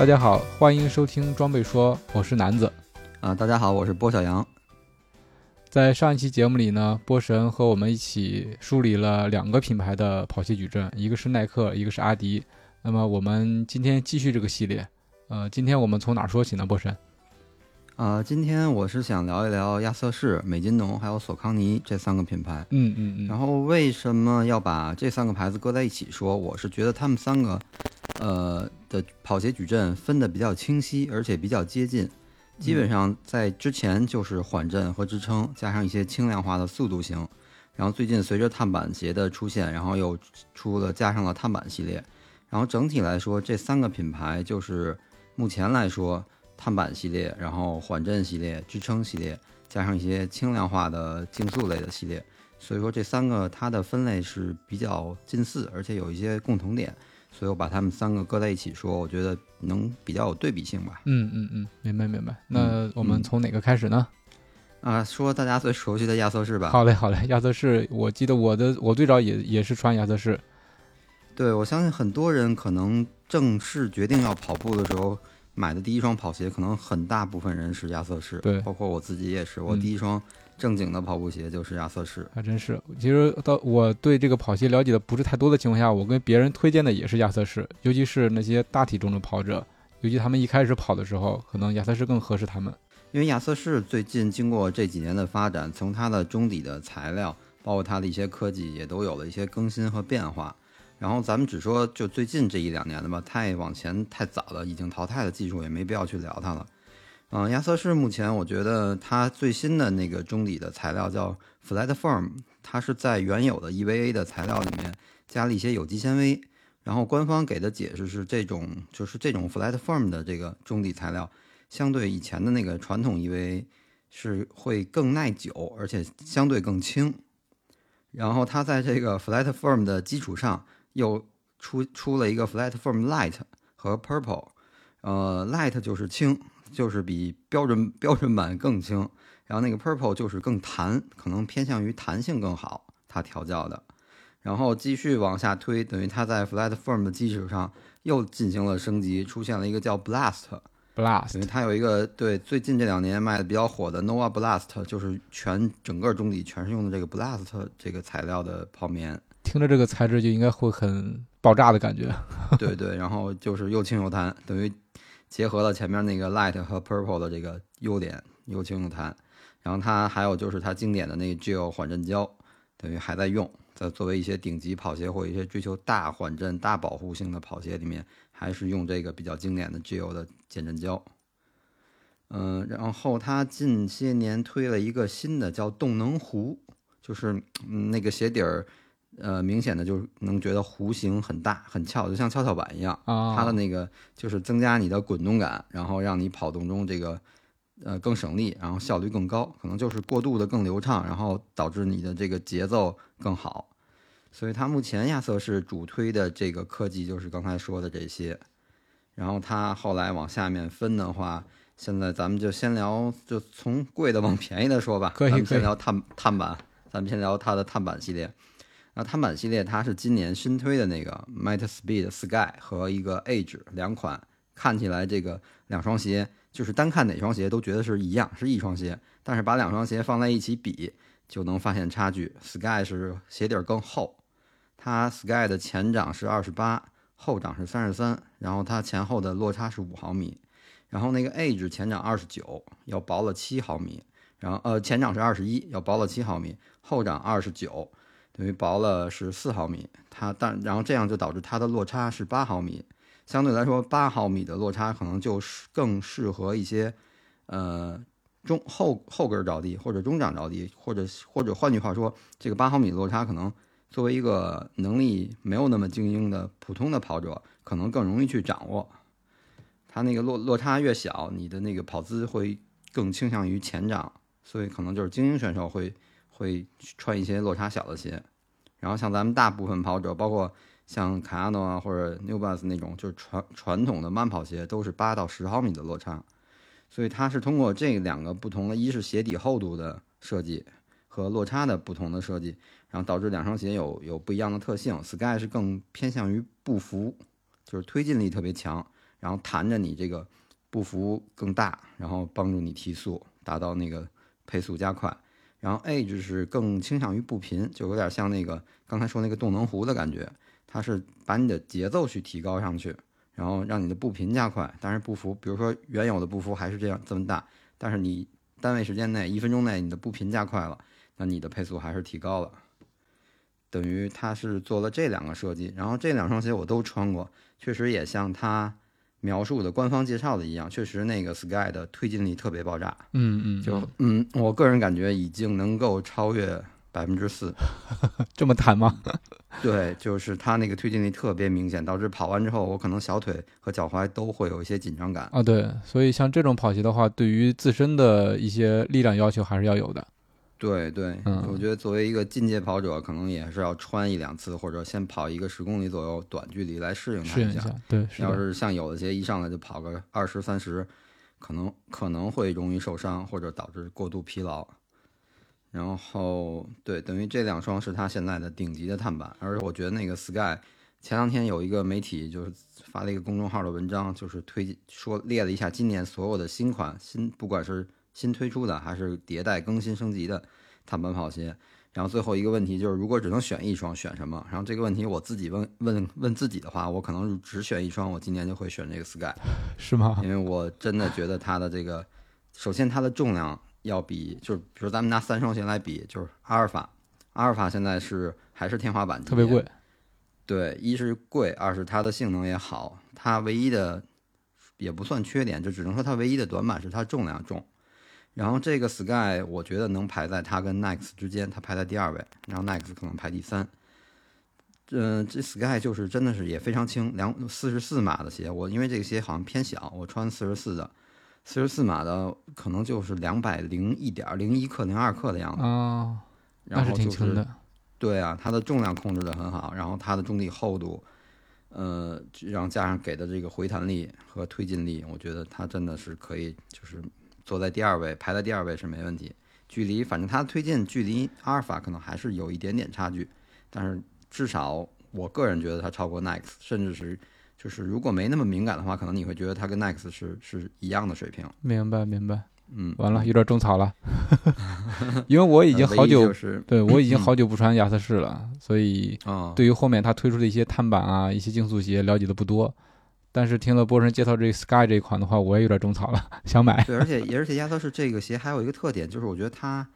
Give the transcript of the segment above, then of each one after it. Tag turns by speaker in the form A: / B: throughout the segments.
A: 大家好，欢迎收听装备说，我是南子。
B: 啊，大家好，我是波小杨。
A: 在上一期节目里呢，波神和我们一起梳理了两个品牌的跑鞋矩阵，一个是耐克，一个是阿迪。那么我们今天继续这个系列，呃，今天我们从哪儿说起呢？波神？
B: 啊，今天我是想聊一聊亚瑟士、美津浓还有索康尼这三个品牌。
A: 嗯嗯嗯。
B: 然后为什么要把这三个牌子搁在一起说？我是觉得他们三个，呃的跑鞋矩阵分的比较清晰，而且比较接近。基本上在之前就是缓震和支撑，加上一些轻量化的速度型。然后最近随着碳板鞋的出现，然后又出了加上了碳板系列。然后整体来说，这三个品牌就是目前来说，碳板系列，然后缓震系列、支撑系列，加上一些轻量化的竞速类的系列。所以说这三个它的分类是比较近似，而且有一些共同点。所以我把它们三个搁在一起说，我觉得能比较有对比性吧。
A: 嗯嗯嗯，明白明白。那我们从哪个开始呢？
B: 啊，说大家最熟悉的亚瑟士吧。
A: 好嘞好嘞，亚瑟士，我记得我的我最早也也是穿亚瑟士。
B: 对，我相信很多人可能正式决定要跑步的时候，买的第一双跑鞋，可能很大部分人是亚瑟士。
A: 对，
B: 包括我自己也是，我第一双。正经的跑步鞋就是亚瑟士，
A: 还真是。其实到我对这个跑鞋了解的不是太多的情况下，我跟别人推荐的也是亚瑟士，尤其是那些大体重的跑者，尤其他们一开始跑的时候，可能亚瑟士更合适他们。
B: 因为亚瑟士最近经过这几年的发展，从它的中底的材料，包括它的一些科技，也都有了一些更新和变化。然后咱们只说就最近这一两年的吧，太往前太早了，已经淘汰的技术也没必要去聊它了。嗯，亚瑟士目前我觉得它最新的那个中底的材料叫 Flat Form，它是在原有的 EVA 的材料里面加了一些有机纤维。然后官方给的解释是，这种就是这种 Flat Form 的这个中底材料，相对以前的那个传统 EVA 是会更耐久，而且相对更轻。然后它在这个 Flat Form 的基础上又出出了一个 Flat Form Light 和 Purple，呃，Light 就是轻。就是比标准标准版更轻，然后那个 Purple 就是更弹，可能偏向于弹性更好，它调教的。然后继续往下推，等于它在 Flat Form 的基础上又进行了升级，出现了一个叫 Blast，Blast，因为它有一个对最近这两年卖的比较火的 Nova Blast，就是全整个中底全是用的这个 Blast 这个材料的泡棉。
A: 听着这个材质就应该会很爆炸的感觉。
B: 对对，然后就是又轻又弹，等于。结合了前面那个 light 和 purple 的这个优点，又轻又弹，然后它还有就是它经典的那个 gel 缓震胶，等于还在用，在作为一些顶级跑鞋或一些追求大缓震、大保护性的跑鞋里面，还是用这个比较经典的 gel 的减震胶。嗯，然后它近些年推了一个新的叫动能弧，就是嗯那个鞋底儿。呃，明显的就是能觉得弧形很大很翘，就像跷跷板一样。它的那个就是增加你的滚动感，然后让你跑动中这个呃更省力，然后效率更高，可能就是过渡的更流畅，然后导致你的这个节奏更好。所以它目前亚瑟士主推的这个科技就是刚才说的这些。然后它后来往下面分的话，现在咱们就先聊，就从贵的往便宜的说吧。
A: 可以，
B: 先聊碳碳板，咱们先聊它的碳板系列。那碳板系列它是今年新推的那个 Meta Speed Sky 和一个 Age 两款，看起来这个两双鞋就是单看哪双鞋都觉得是一样，是一双鞋，但是把两双鞋放在一起比，就能发现差距。Sky 是鞋底更厚，它 Sky 的前掌是二十八，后掌是三十三，然后它前后的落差是五毫米。然后那个 Age 前掌二十九，要薄了七毫米，然后呃前掌是二十一，要薄了七毫米，后掌二十九。等于薄了是四毫米，它但然后这样就导致它的落差是八毫米，相对来说八毫米的落差可能就是更适合一些，呃中后后跟着地或者中掌着地，或者或者换句话说，这个八毫米落差可能作为一个能力没有那么精英的普通的跑者，可能更容易去掌握。它那个落落差越小，你的那个跑姿会更倾向于前掌，所以可能就是精英选手会。会穿一些落差小的鞋，然后像咱们大部分跑者，包括像卡亚诺啊或者 New Balance 那种，就是传传统的慢跑鞋，都是八到十毫米的落差。所以它是通过这两个不同的，一是鞋底厚度的设计和落差的不同的设计，然后导致两双鞋有有不一样的特性。Sky 是更偏向于步幅，就是推进力特别强，然后弹着你这个步幅更大，然后帮助你提速，达到那个配速加快。然后 age 是更倾向于步频，就有点像那个刚才说那个动能壶的感觉，它是把你的节奏去提高上去，然后让你的步频加快。但是步幅，比如说原有的步幅还是这样这么大，但是你单位时间内一分钟内你的步频加快了，那你的配速还是提高了。等于它是做了这两个设计，然后这两双鞋我都穿过，确实也像它描述的官方介绍的一样，确实那个 Sky 的推进力特别爆炸。
A: 嗯嗯，
B: 就嗯，我个人感觉已经能够超越百分之四，
A: 这么弹吗？
B: 对，就是它那个推进力特别明显，导致跑完之后我可能小腿和脚踝都会有一些紧张感。
A: 啊，对，所以像这种跑鞋的话，对于自身的一些力量要求还是要有的。
B: 对对，
A: 嗯
B: 我觉得作为一个进阶跑者，可能也是要穿一两次，或者先跑一个十公里左右短距离来适应它
A: 一下，对，是，
B: 要是像有的鞋一上来就跑个二十三十，可能可能会容易受伤或者导致过度疲劳。然后对，等于这两双是他现在的顶级的碳板，而且我觉得那个 Sky 前两天有一个媒体就是发了一个公众号的文章，就是推荐说列了一下今年所有的新款新，不管是新推出的还是迭代更新升级的碳板跑鞋。然后最后一个问题就是，如果只能选一双，选什么？然后这个问题我自己问问问自己的话，我可能只选一双，我今年就会选这个 Sky，
A: 是吗？
B: 因为我真的觉得它的这个，首先它的重量要比，就是比如咱们拿三双鞋来比，就是阿尔法，阿尔法现在是还是天花板
A: 特别贵，
B: 对，一是贵，二是它的性能也好，它唯一的也不算缺点，就只能说它唯一的短板是它重量重。然后这个 Sky 我觉得能排在它跟 Next 之间，它排在第二位，然后 Next 可能排第三。嗯，这 Sky 就是真的是也非常轻，两四十四码的鞋，我因为这个鞋好像偏小，我穿四十四的，四十四码的可能就是两百零一点零一克零二克的样子，
A: 哦，
B: 然后就是
A: 挺轻的，
B: 对啊，它的重量控制的很好，然后它的中底厚度，呃，然后加上给的这个回弹力和推进力，我觉得它真的是可以，就是坐在第二位，排在第二位是没问题。距离，反正它的推进距离阿尔法可能还是有一点点差距，但是至少我个人觉得它超过 Next，甚至是就是如果没那么敏感的话，可能你会觉得它跟 Next 是是一样的水平。
A: 明白明白。
B: 嗯，
A: 完了，有点种草了，因为我已经好久，
B: 就是
A: 对我已经好久不穿亚瑟士了，所以
B: 啊，
A: 对于后面他推出的一些碳板啊、一些竞速鞋了解的不多。但是听了波神介绍这 Sky 这一款的话，我也有点种草了，想买。
B: 对，而且而且亚瑟士这个鞋还有一个特点，就是我觉得它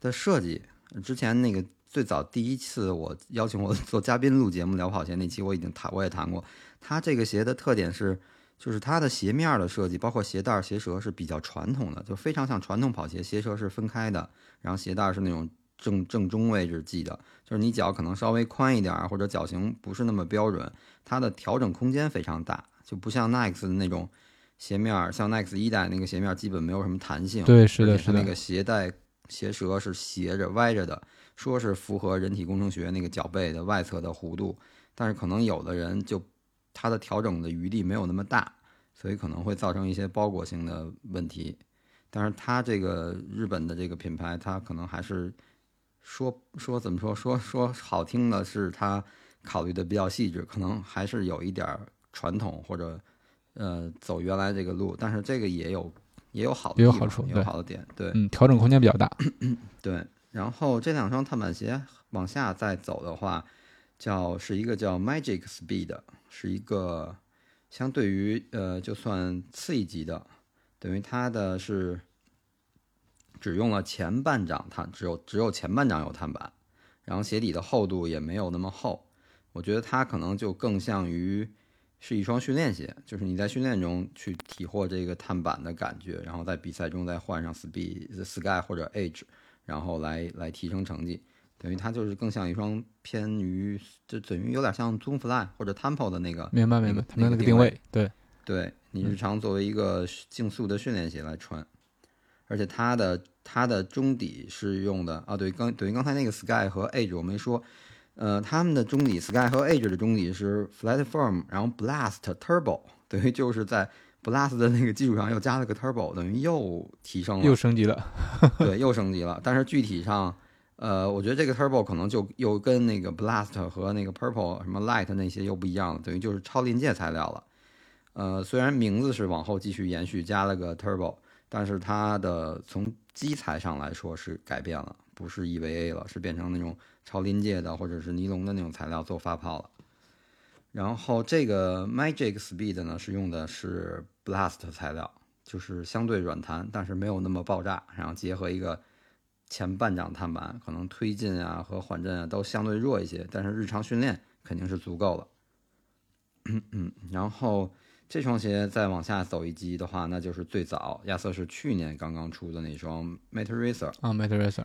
B: 的设计，之前那个最早第一次我邀请我做嘉宾录节目聊跑鞋那期，我已经谈我也谈过，它这个鞋的特点是，就是它的鞋面的设计，包括鞋带、鞋舌是比较传统的，就非常像传统跑鞋，鞋舌是分开的，然后鞋带是那种正正中位置系的，就是你脚可能稍微宽一点儿，或者脚型不是那么标准，它的调整空间非常大，就不像 Nike 的那种鞋面儿，像 Nike 一代那个鞋面儿基本没有什么弹性。
A: 对，是的，
B: 而且它那，个鞋带鞋舌是斜着歪着的，说是符合人体工程学那个脚背的外侧的弧度，但是可能有的人就他的调整的余地没有那么大，所以可能会造成一些包裹性的问题。但是它这个日本的这个品牌，它可能还是说说怎么说说说好听的是它考虑的比较细致，可能还是有一点儿传统或者呃走原来这个路，但是这个也有也有好的
A: 也有好处对
B: 有好的点，对。
A: 嗯，调整空间比较大。
B: 对，然后这两双碳板鞋往下再走的话，叫是一个叫 Magic Speed，是一个相对于呃就算次一级的，等于它的是只用了前半掌碳，只有只有前半掌有碳板，然后鞋底的厚度也没有那么厚，我觉得它可能就更像于。是一双训练鞋，就是你在训练中去体获这个碳板的感觉，然后在比赛中再换上 Speed、Sky 或者 Edge，然后来来提升成绩，等于它就是更像一双偏于，就等于有点像 Zoom Fly 或者 Tempo 的那个，那个
A: 明白明白，他们那个定
B: 那个定位
A: 位，对，
B: 对你日常作为一个竞速的训练鞋来穿，而且它的它的中底是用的啊，对，刚等于刚才那个 Sky 和 Edge 我没说，呃，他们的中底 Sky 和 Edge 的中底是 Flat Firm，然后 Blast Turbo，等于就是在 Blast 的那个基础上又加了个 Turbo，等于又提升了，
A: 又升级了。
B: 对，又升级了。但是具体上，呃，我觉得这个 Turbo 可能就又跟那个 Blast 和那个 Purple 什么 Light 那些又不一样了，等于就是超临界材料了。呃，虽然名字是往后继续延续，加了个 turbo，但是它的从基材上来说是改变了，不是 EVA 了，是变成那种超临界的或者是尼龙的那种材料做发泡了。然后这个 Magic Speed 呢是用的是 Blast 材料，就是相对软弹，但是没有那么爆炸。然后结合一个前半掌碳板，可能推进啊和缓震啊都相对弱一些，但是日常训练肯定是足够了。嗯嗯，然后这双鞋再往下走一级的话，那就是最早亚瑟士去年刚刚出的那双 Meta Racer
A: 啊，Meta Racer。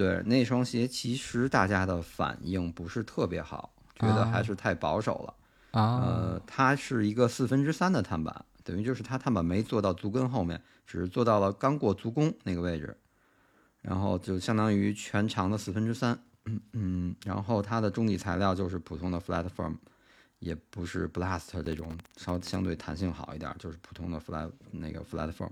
B: 对，那双鞋其实大家的反应不是特别好，觉得还是太保守了。
A: 啊，
B: 呃，它是一个四分之三的碳板，等于就是它碳板没做到足跟后面，只是做到了刚过足弓那个位置，然后就相当于全长的四分之三，嗯嗯，然后它的中底材料就是普通的 flat form，也不是 blast 这种稍相对弹性好一点，就是普通的 flat 那个 flat foam。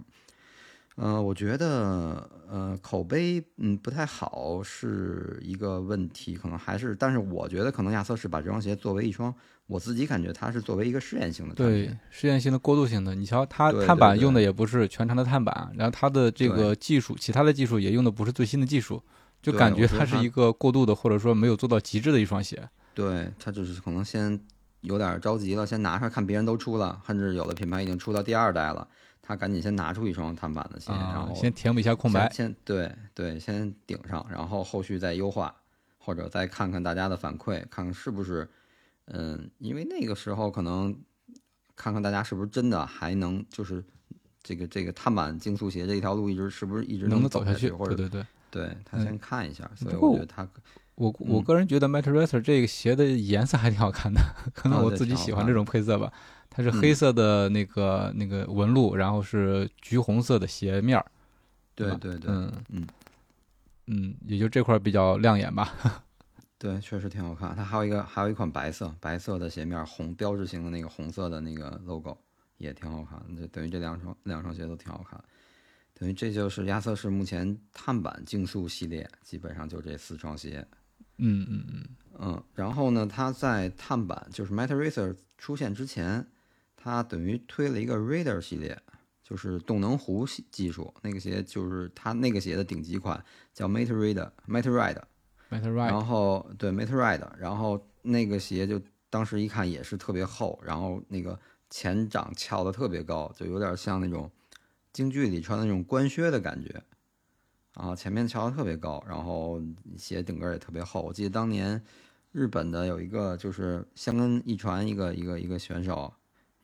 B: 呃，我觉得呃口碑嗯不太好是一个问题，可能还是，但是我觉得可能亚瑟士把这双鞋作为一双，我自己感觉它是作为一个试验性的，
A: 对，试验性的过渡性的。你瞧，它碳板用的也不是全长的碳板，然后它的这个技术，其他的技术也用的不是最新的技术，就感觉
B: 它
A: 它是一个过渡的，或者说没有做到极致的一双鞋。
B: 对它只是可能先有点着急了，先拿出来看别人都出了，甚至有的品牌已经出到第二代了，他赶紧先拿出一双碳板的鞋，然
A: 啊
B: 后，
A: 先填补一下空白
B: 先。先对对，先顶上，然后后续再优化，或者再看看大家的反馈，看看是不是，嗯，因为那个时候可能看看大家是不是真的还能就是这个这个碳板竞速鞋这一条路一直是不是一直
A: 能能
B: 走
A: 走下去？
B: 或者
A: 对对对，
B: 对他
A: 嗯
B: 先看一下，所以我觉得他
A: 我我
B: 嗯
A: 个人觉得 Matt Racer 这个鞋的颜色还挺好看的，可能我自己喜欢这种配色吧。它是
B: 嗯
A: 黑色的那个那个纹路，然后是橘红色的鞋面儿。
B: 对对对，
A: 嗯
B: 嗯
A: 嗯，也就这块儿比较亮眼吧。
B: 对，确实挺好看。它还有一个，还有一款白色白色的鞋面，红标志性的那个红色的那个 logo 也挺好看。就等于这两双两双鞋都挺好看。等于这就是亚瑟士目前碳板竞速系列，基本上就这四双鞋。
A: 嗯嗯嗯，
B: 嗯，然后呢，它在碳板就是 Meta Racer 出现之前，它等于推了一个 Raider 系列，就是动能壶系技术。那个鞋就是它那个鞋的顶级款，叫 MetaRader MetaRide。
A: Meta Ride，然
B: 后对 Meta Ride，然后那个鞋就当时一看也是特别厚，然后那个前掌翘的特别高，就有点像那种京剧里穿的那种官靴的感觉。然后前面翘得特别高，然后鞋顶跟也特别厚。我记得当年日本的有一个就是香根一传一个一个一个选手，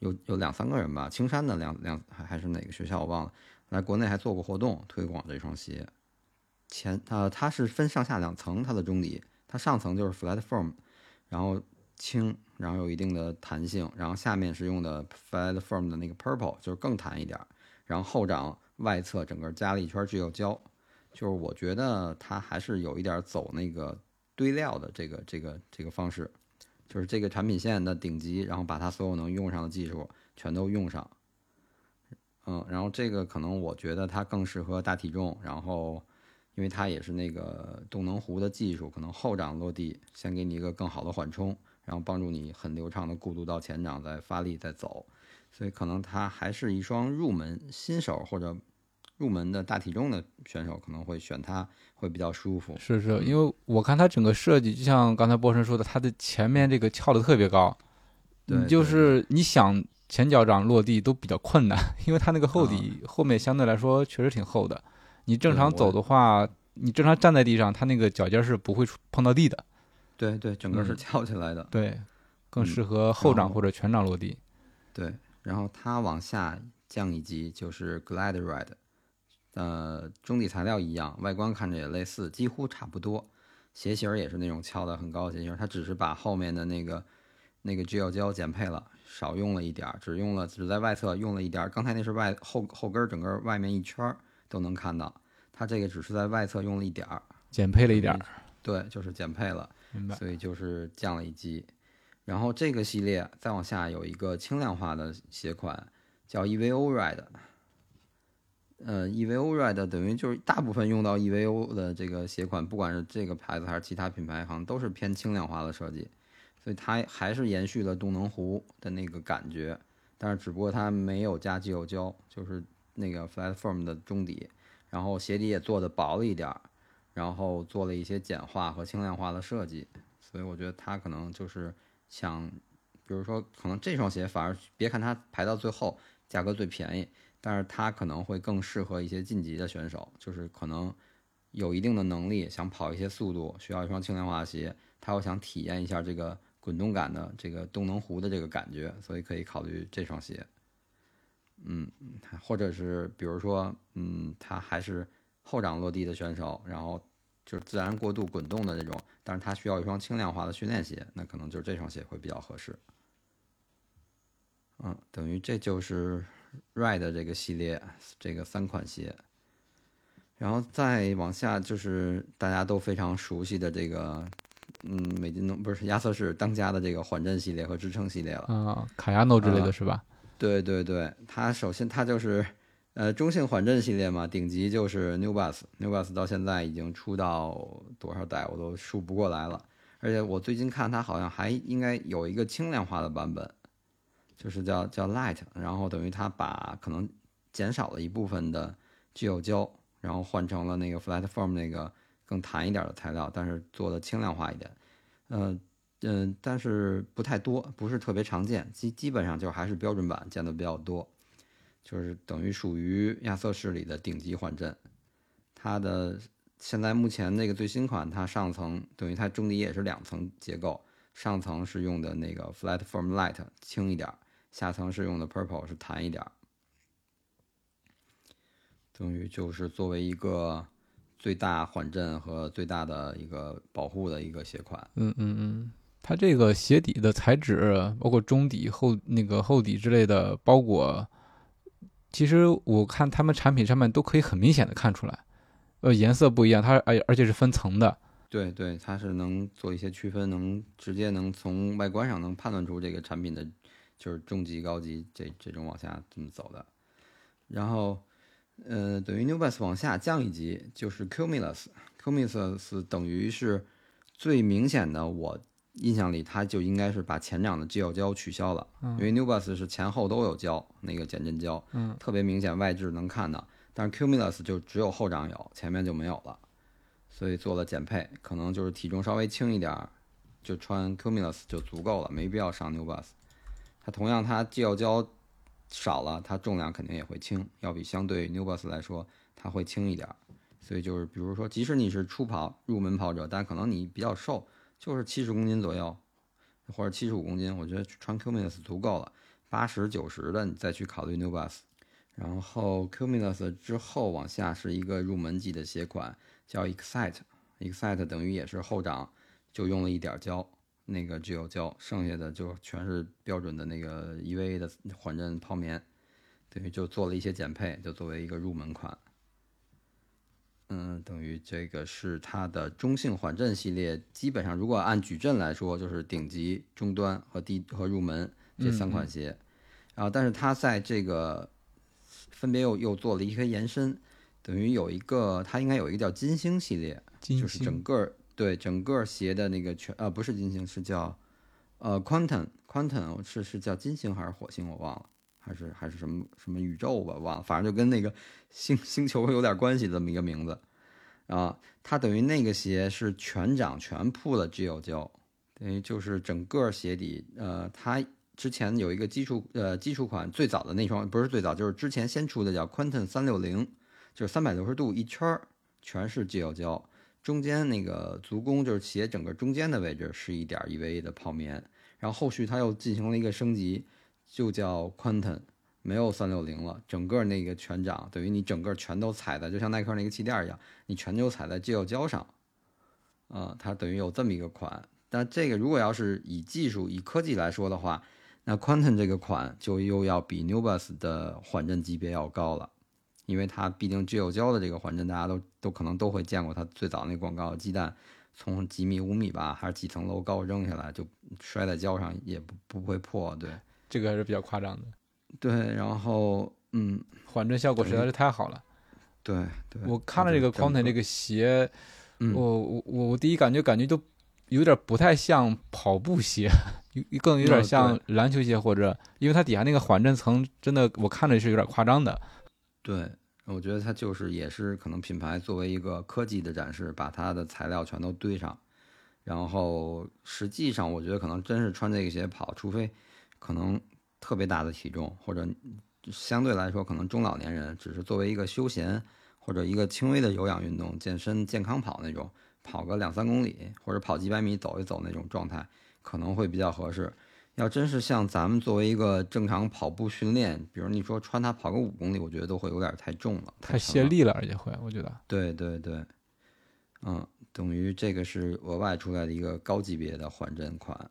B: 有有两三个人吧，青山的两两还还是哪个学校我忘了，来国内还做过活动推广这双鞋。前呃，它是分上下两层，它的中底，它上层就是 flat form，然后轻，然后有一定的弹性，然后下面是用的 flat form 的那个 purple，就是更弹一点，然后后掌外侧整个加了一圈聚铀胶，就是我觉得它还是有一点走那个堆料的这个这个这个方式，就是这个产品线的顶级，然后把它所有能用上的技术全都用上。嗯，然后这个可能我觉得它更适合大体重，然后因为它也是那个动能壶的技术，可能后掌落地先给你一个更好的缓冲，然后帮助你很流畅的过渡到前掌，再发力再走，所以可能它还是一双入门新手或者入门的大体重的选手可能会选它会比较舒服。
A: 是是，因为我看它整个设计，就像刚才波神说的，它的前面这个翘的特别高，
B: 对
A: 你就是你想前脚掌落地都比较困难，因为它那个厚底后面相对来说确实挺厚的。你正常走的话，你正常站在地上，它那个脚尖是不会触碰到地的。
B: 对对，整个是
A: 嗯
B: 翘起来的。
A: 对，更
B: 嗯
A: 适合后掌或者全掌落地。
B: 对，然后它往下降一级就是 Glide Ride，呃，中底材料一样，外观看着也类似，几乎差不多。鞋型儿也是那种翘的很高的鞋型儿，它只是把后面的那个那个 gel 胶减配了，少用了一点儿，只用了只在外侧用了一点儿。刚才那是外后后跟儿整个外面一圈儿都能看到，它这个只是在外侧用了一点儿，
A: 减配了一点儿，
B: 对，就是减配了。
A: 明白？
B: 所以就是降了一级。然后这个系列再往下有一个轻量化的鞋款，叫 EVO Ride。呃，EVO Red 等于就是大部分用到 EVO 的这个鞋款，不管是这个牌子还是其他品牌，好像都是偏轻量化的设计，所以它还是延续了动能壶的那个感觉，但是只不过它没有加机油胶，就是那个 flat Form 的中底，然后鞋底也做的薄了一点儿，然后做了一些简化和轻量化的设计，所以我觉得它可能就是想，比如说可能这双鞋反而别看它排到最后价格最便宜，但是它可能会更适合一些晋级的选手，就是可能有一定的能力，想跑一些速度，需要一双轻量化鞋，他又想体验一下这个。滚动感的这个动能弧的这个感觉，所以可以考虑这双鞋。嗯，或者是比如说，嗯，他还是后掌落地的选手，然后就是自然过渡滚动的那种，但是他需要一双轻量化的训练鞋，那可能就是这双鞋会比较合适。嗯，等于这就是 Ride 这个系列这个三款鞋，然后再往下就是大家都非常熟悉的这个。嗯，美津浓不是亚瑟士当家的这个缓震系列和支撑系列了
A: 啊，卡亚诺之类的是吧？
B: 对对对，它首先它就是呃中性缓震系列嘛，顶级就是 New Balance，New Balance 到现在已经出到多少代我都数不过来了，而且我最近看它好像还应该有一个轻量化的版本，就是叫叫 Light，然后等于它把可能减少了一部分的聚有胶，然后换成了那个 Flat Form 那个。更弹一点的材料，但是做的轻量化一点，嗯嗯，但是不太多，不是特别常见，基基本上就还是标准版见的比较多，就是等于属于亚瑟士里的顶级缓震。它的现在目前那个最新款，它上层等于它中底也是两层结构，上层是用的那个 Flat Form Light 轻一点，下层是用的 Purple 是弹一点儿，等于就是作为一个。最大缓震和最大的一个保护的一个鞋款。
A: 嗯嗯嗯，它这个鞋底的材质，包括中底、后那个厚底之类的包裹，其实我看他们产品上面都可以很明显的看出来，呃，颜色不一样，它而而且是分层的。
B: 对对，它是能做一些区分，能直接能从外观上能判断出这个产品的，就是中级、高级这这种往下这么走的，然后。呃，等于 New Balance 往下降一级就是 Cumulus，Cumulus 等于是最明显的，我印象里它就应该是把前掌的肌肉胶取消了，因为 New Balance 是前后都有胶，那个减震胶，
A: 嗯，
B: 特别明显外置能看到，但是 Cumulus 就只有后掌有，前面就没有了，所以做了减配，可能就是体重稍微轻一点，就穿 Cumulus 就足够了，没必要上 New Balance。它同样它肌肉胶。少了，它重量肯定也会轻，要比相对 New Balance 来说，它会轻一点。所以就是，比如说，即使你是初跑入门跑者，但可能你比较瘦，就是七十公斤左右，或者七十五公斤，我觉得穿 Cumulus 足够了。八十九十的，你再去考虑 New Balance。然后 Cumulus 之后往下是一个入门级的鞋款，叫 Excite，Excite 等于也是后掌就用了一点胶。那个只有胶，剩下的就全是标准的那个 EVA 的缓震泡棉，等于就做了一些减配，就作为一个入门款。嗯，等于这个是它的中性缓震系列，基本上如果按矩阵来说，就是顶级、中端和低和入门这三款鞋。然后，但是它在这个分别又又做了一些延伸，等于有一个它应该有一个叫金星系列，就是整个。对整个鞋的那个全呃不是金星是叫呃 quantum quantum 是是叫金星还是火星我忘了还是还是什么什么宇宙吧忘了反正就跟那个星星球有点关系这么一个名字啊它等于那个鞋是全掌全铺了 G 胶等于就是整个鞋底呃它之前有一个基础呃基础款最早的那双不是最早就是之前先出的叫 quantum 三六零就是三百六十度一圈全是 G 胶。中间那个足弓就是鞋整个中间的位置是一点 EVA 的泡棉，然后后续它又进行了一个升级，就叫 Quantum，没有三六零了，整个那个全掌等于你整个全都踩在，就像耐克那个气垫一样，你全都踩在肌肉胶上，啊，它等于有这么一个款。但这个如果要是以技术、以科技来说的话，那 Quantum 这个款就又要比 New Balance 的缓震级别要高了。因为它毕竟聚有胶的这个缓震，大家都都可能都会见过。它最早那广告，鸡蛋从几米五米吧，还是几层楼高扔下来，就摔在胶上也不不会破。对，
A: 这个还是比较夸张的。
B: 对，然后嗯，
A: 缓震效果实在是太好了。
B: 对，对
A: 我看了这个 Quantum 这个鞋，我我我我第一感觉感觉都有点不太像跑步鞋，更有点像篮球鞋或者，因为它底下那个缓震层真的我看着是有点夸张的。
B: 对，我觉得它就是也是可能品牌作为一个科技的展示，把它的材料全都堆上，然后实际上我觉得可能真是穿这个鞋跑，除非可能特别大的体重或者相对来说可能中老年人，只是作为一个休闲或者一个轻微的有氧运动、健身健康跑那种。跑个两三公里，或者跑几百米走一走那种状态，可能会比较合适。要真是像咱们作为一个正常跑步训练，比如你说穿它跑个五公里，我觉得都会有点太重了，
A: 太泄力了，而且会，我觉得。
B: 对对对，嗯，等于这个是额外出来的一个高级别的缓震款。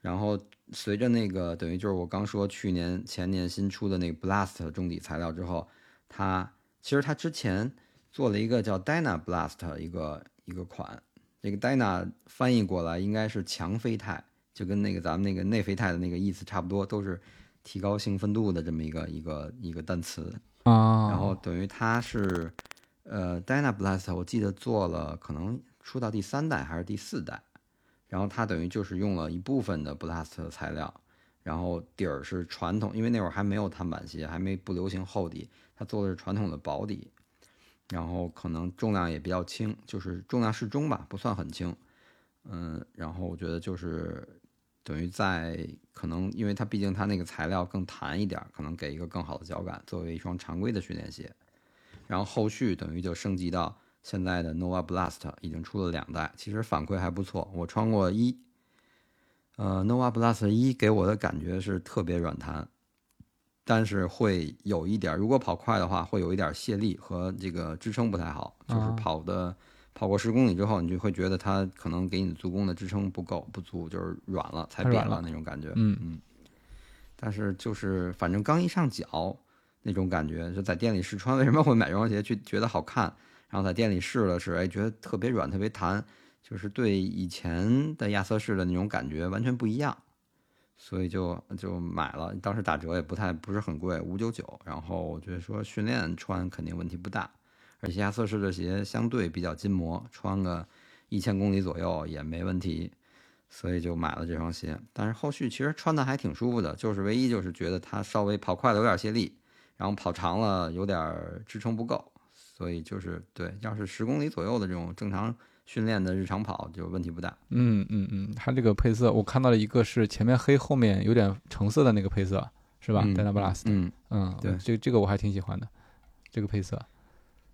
B: 然后随着那个等于就是我刚说去年前年新出的那个 Blast 中底材料之后，它其实它之前做了一个叫 Dyna Blast 一个。一个款，这个 Dyna 翻译过来应该是强啡肽，就跟那个咱们那个内啡肽的那个意思差不多，都是提高兴奋度的这么一个一个一个单词
A: 啊。
B: 然后等于它是，呃，Dyna Blast，我记得做了可能出到第三代还是第四代，然后它等于就是用了一部分的 Blast 的材料，然后底儿是传统，因为那会儿还没有碳板鞋，还没不流行厚底，它做的是传统的薄底。然后可能重量也比较轻，就是重量适中吧，不算很轻。嗯，然后我觉得就是等于在可能，因为它毕竟它那个材料更弹一点，可能给一个更好的脚感，作为一双常规的训练鞋。然后后续等于就升级到现在的 Nova Blast，已经出了两代，其实反馈还不错。我穿过一，呃，Nova Blast 一给我的感觉是特别软弹。但是会有一点，如果跑快的话，会有一点泄力和这个支撑不太好。就是跑的跑过十公里之后，你就会觉得它可能给你足弓的支撑不够不足，就是软了，踩扁了那种感觉。
A: 嗯
B: 嗯。但是就是反正刚一上脚那种感觉，就在店里试穿。为什么会买这双鞋？去觉得好看，然后在店里试了试，哎，觉得特别软，特别弹，就是对以前的亚瑟士的那种感觉完全不一样。所以就就买了，当时打折也不太不是很贵，五九九。然后我觉得说训练穿肯定问题不大，而且亚瑟士的鞋相对比较筋膜，穿个一千公里左右也没问题，所以就买了这双鞋。但是后续其实穿的还挺舒服的，就是唯一就是觉得它稍微跑快了有点泄力，然后跑长了有点支撑不够，所以就是对，要是十公里左右的这种正常。训练的日常跑就问题不大。
A: 嗯嗯嗯，它这个配色我看到了一个是前面黑后面有点橙色的那个配色，是吧？Dana Blast。
B: 嗯
A: 嗯，
B: 对，
A: 这这个我还挺喜欢的，这个配色。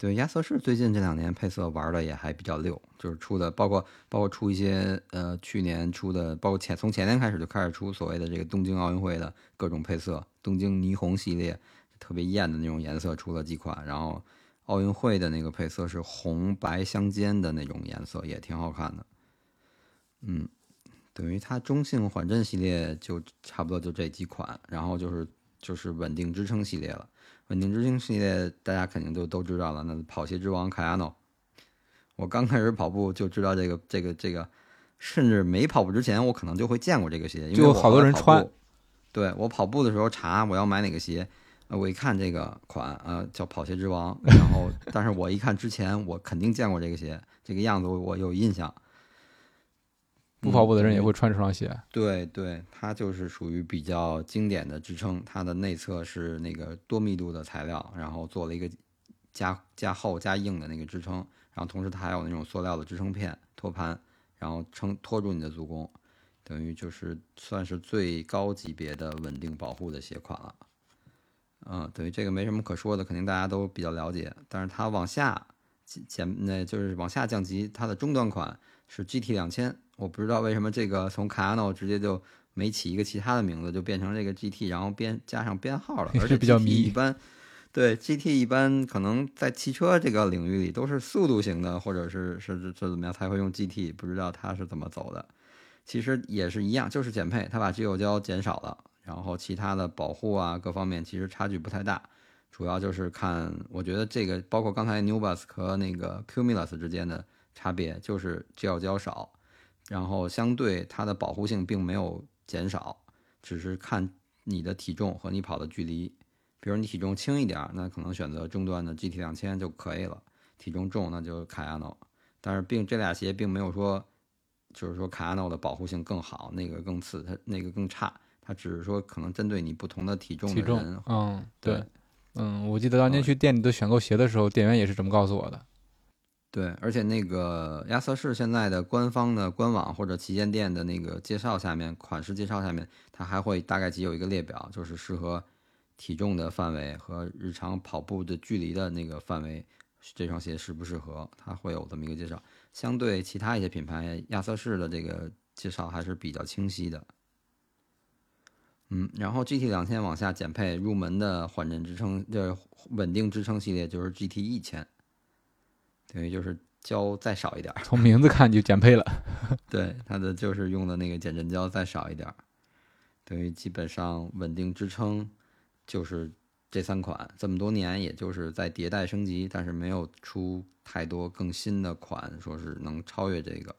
B: 对，亚瑟士最近这两年配色玩的也还比较溜，就是出的包括包括出一些呃去年出的，包括前从前年开始就开始出所谓的这个东京奥运会的各种配色，东京霓虹系列特别艳的那种颜色出了几款，然后。奥运会的那个配色是红白相间的那种颜色，也挺好看的。嗯，等于它中性缓震系列就差不多就这几款，然后就是就是稳定支撑系列了。稳定之星系列大家肯定都都知道了，那跑鞋之王卡亚诺。我刚开始跑步就知道这个这个这个，甚至没跑步之前我可能就会见过这个鞋，因为
A: 好多人穿。
B: 对我跑步的时候查我要买哪个鞋。我一看这个款，呃，叫跑鞋之王。然后，但是我一看之前，我肯定见过这个鞋，这个样子我有印象。
A: 不跑步的人也会穿这双鞋。
B: 对对，它就是属于比较经典的支撑。它的内侧是那个多密度的材料，然后做了一个加加厚加硬的那个支撑，然后同时它还有那种塑料的支撑片托盘，然后撑托住你的足弓，等于就是算是最高级别的稳定保护的鞋款了。嗯，等于这个没什么可说的，肯定大家都比较了解。但是它往下减，那就是往下降级，它的中端款是 GT 两千。我不知道为什么这个从卡 a n o 直接就没起一个其他的名字，就变成这个 GT，然后编加上编号了。而且
A: 比较迷。
B: 一般对 GT 一般可能在汽车这个领域里都是速度型的，或者是是是怎么样才会用 GT，不知道它是怎么走的。其实也是一样，就是减配，它把机油胶减少了。然后其他的保护啊，各方面其实差距不太大，主要就是看，我觉得这个包括刚才 New Balance 和那个 Cumulus 之间的差别，就是胶胶少，然后相对它的保护性并没有减少，只是看你的体重和你跑的距离，比如你体重轻一点，那可能选择中端的 GT 两千就可以了，体重重那就卡亚诺，但是并这俩鞋并没有说就是说卡亚诺的保护性更好，那个更次，它那个更差。它只是说可能针对你不同的体重
A: 体重
B: 的人，，
A: 嗯，
B: 对
A: 对，嗯，我记得当年去店里头选购鞋的时候，店员也是这么告诉我的。
B: 对，而且那个亚瑟士现在的官方的官网或者旗舰店的那个介绍下面，款式介绍下面，它还会大概其有一个列表，就是适合体重的范围和日常跑步的距离的那个范围，这双鞋适不适合，它会有这么一个介绍。相对其他一些品牌，亚瑟士的这个介绍还是比较清晰的。嗯，然后 GT 两千往下减配，入门的缓震支撑，呃，稳定支撑系列就是 GT 一千，等于就是胶再少一点儿。
A: 从名字看就减配了。
B: 对，它的就是用的那个减震胶再少一点儿，等于基本上稳定支撑就是这三款，这么多年也就是在迭代升级，但是没有出太多更新的款，说是能超越这个。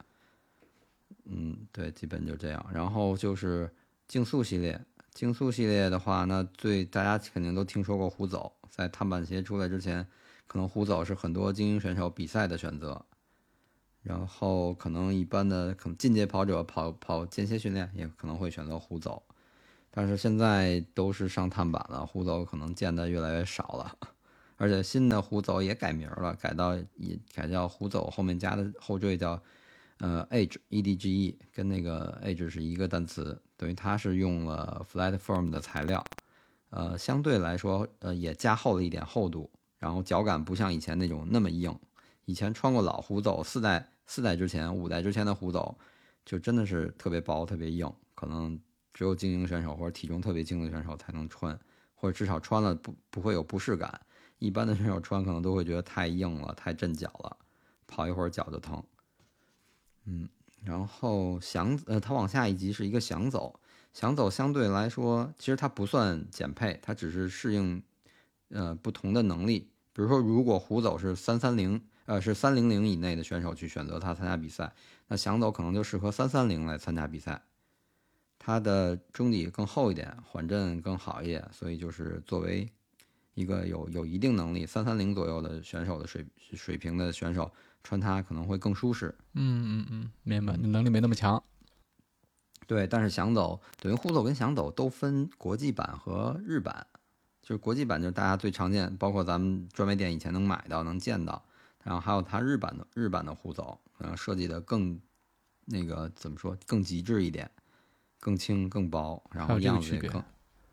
B: 嗯，对，基本就这样。然后就是竞速系列，竞速系列的话，那最大家肯定都听说过虎走，在碳板鞋出来之前，可能胡走是很多精英选手比赛的选择。然后可能一般的可能进阶跑者跑跑间歇训练也可能会选择胡走，但是现在都是上碳板了，胡走可能见的越来越少了，而且新的胡走也改名了，改到也改叫胡走，后面加的后缀叫呃 Edge E D G E，跟那个 Edge 是一个单词，等于它是用了 flat form 的材料，呃相对来说呃也加厚了一点厚度，然后脚感不像以前那种那么硬。以前穿过老虎走四代、四代之前、五代之前的虎走，就真的是特别薄、特别硬，可能只有精英选手或者体重特别轻的选手才能穿，或者至少穿了不不会有不适感。一般的选手穿可能都会觉得太硬了、太震脚了，跑一会儿脚就疼。嗯，然后想呃，它往下一级是一个想走，想走相对来说，其实它不算减配，它只是适应呃不同的能力。比如说，如果胡走是三三零，呃，是三零零以内的选手去选择他参加比赛，那想走可能就适合三三零来参加比赛。它的中底更厚一点，缓震更好一点，所以就是作为一个有有一定能力三三零左右的选手的水水平的选手穿它可能会更舒适。
A: 嗯嗯嗯，明白，你能力没那么强。
B: 对，但是想走等于虎走跟想走都分国际版和日版，就是国际版就是大家最常见，包括咱们专卖店以前能买到、能见到，然后还有它日版的日版的护走，然后设计的更那个怎么说更极致一点，更轻更薄，然后样子也更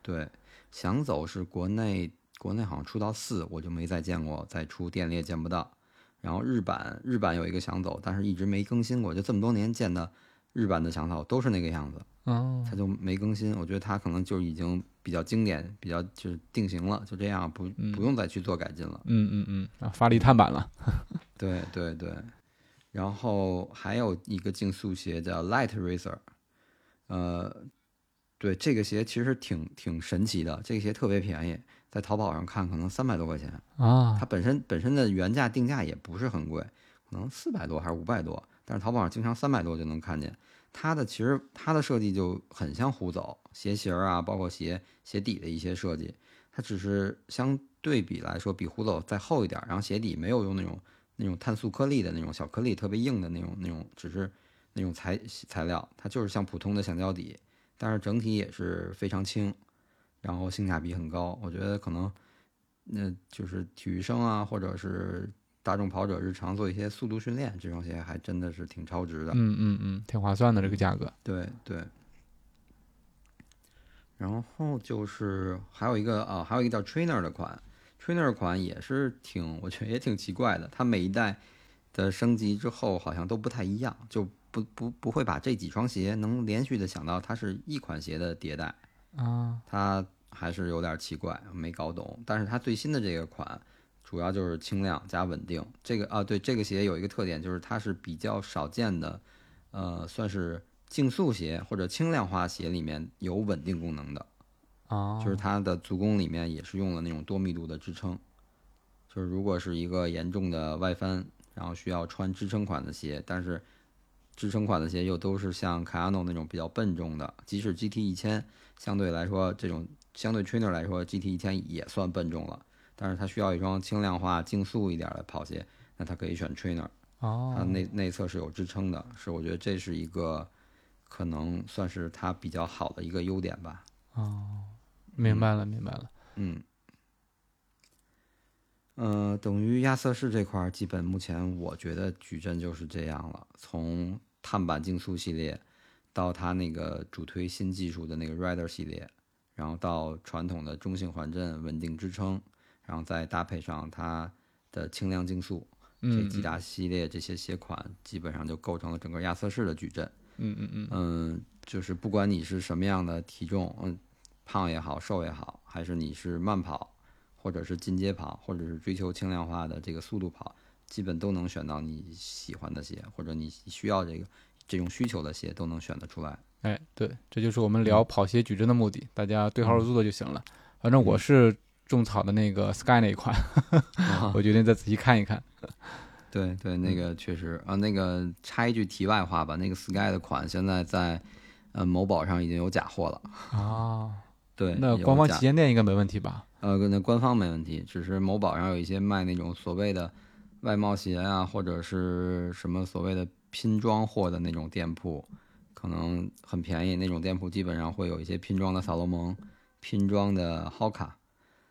B: 对。想走是国内国内好像出到四，我就没再见过，再出店里也见不到。然后日版日版有一个想走，但是一直没更新过，就这么多年见的日版的想走都是那个样子。
A: 哦，
B: 它就没更新。我觉得它可能就已经比较经典，比较就是定型了，就这样，不不用再去做改进了。
A: 嗯嗯嗯，啊，发力碳板了。
B: 对对对，然后还有一个竞速鞋叫 Light Racer，呃，对这个鞋其实挺挺神奇的，这个鞋特别便宜，在淘宝上看可能三百多块钱，
A: 啊
B: 它本身本身的原价定价也不是很贵，可能四百多还是五百多，但是淘宝上经常三百多就能看见。它的其实它的设计就很像虎走鞋型儿啊，包括鞋鞋底的一些设计，它只是相对比来说比虎走再厚一点儿，然后鞋底没有用那种那种碳素颗粒的那种小颗粒特别硬的那种那种，只是那种材材料，它就是像普通的橡胶底，但是整体也是非常轻，然后性价比很高。我觉得可能那就是体育生啊，或者是大众跑者日常做一些速度训练，这双鞋还真的是挺超值的。
A: 嗯嗯嗯，挺划算的这个价格。
B: 对对。然后就是还有一个啊，还有一个叫 Trainer 的款，Trainer 款也是挺，我觉得也挺奇怪的。它每一代的升级之后好像都不太一样，就不不不会把这几双鞋能连续的想到它是一款鞋的迭代，
A: 啊，
B: 它还是有点奇怪，没搞懂。但是它最新的这个款主要就是轻量加稳定。这个啊，对这个鞋有一个特点，就是它是比较少见的，呃，算是竞速鞋或者轻量化鞋里面有稳定功能的。
A: 啊，
B: 就是它的足弓里面也是用了那种多密度的支撑。就是如果是一个严重的外翻，然后需要穿支撑款的鞋，但是支撑款的鞋又都是像 Cano 那种比较笨重的，即使 GT 一千相对来说这种相对 trainer 来说，GT 一千也算笨重了，但是它需要一双轻量化、竞速一点的跑鞋，那它可以选 trainer。哦它
A: 哦，
B: 内内侧是有支撑的，是我觉得这是一个可能算是它比较好的一个优点吧。
A: 哦明白了，明白了。
B: 嗯，呃，等于亚瑟士这块儿，基本目前我觉得矩阵就是这样了。从碳板竞速系列到它那个主推新技术的那个 Rider 系列，然后到传统的中性缓震、稳定支撑，然后再搭配上它的轻量竞速，这
A: 嗯
B: 几大系列这些鞋款，基本上就构成了整个亚瑟士的矩阵。
A: 嗯嗯嗯，
B: 嗯，就是不管你是什么样的体重，嗯，胖也好，瘦也好，还是你是慢跑，或者是进阶跑，或者是追求轻量化的这个速度跑，基本都能选到你喜欢的鞋，或者你需要这个这种需求的鞋都能选得出来。
A: 哎，对，这就是我们
B: 嗯
A: 聊跑鞋矩阵的目的，大家对号入座就行了。反正我是种草的那个 Sky 那一款，
B: 啊
A: 我决定再仔细看一看。
B: 对对，那个确实啊，那个插一句题外话吧，那个 Sky 的款现在在呃某宝上已经有假货了。
A: 啊，
B: 对，
A: 那官方旗舰店应该没问题吧？
B: 呃，那官方没问题，只是某宝上有一些卖那种所谓的外贸鞋啊，或者是什么所谓的拼装货的那种店铺，可能很便宜。那种店铺基本上会有一些拼装的萨洛蒙、拼装的 Hoka，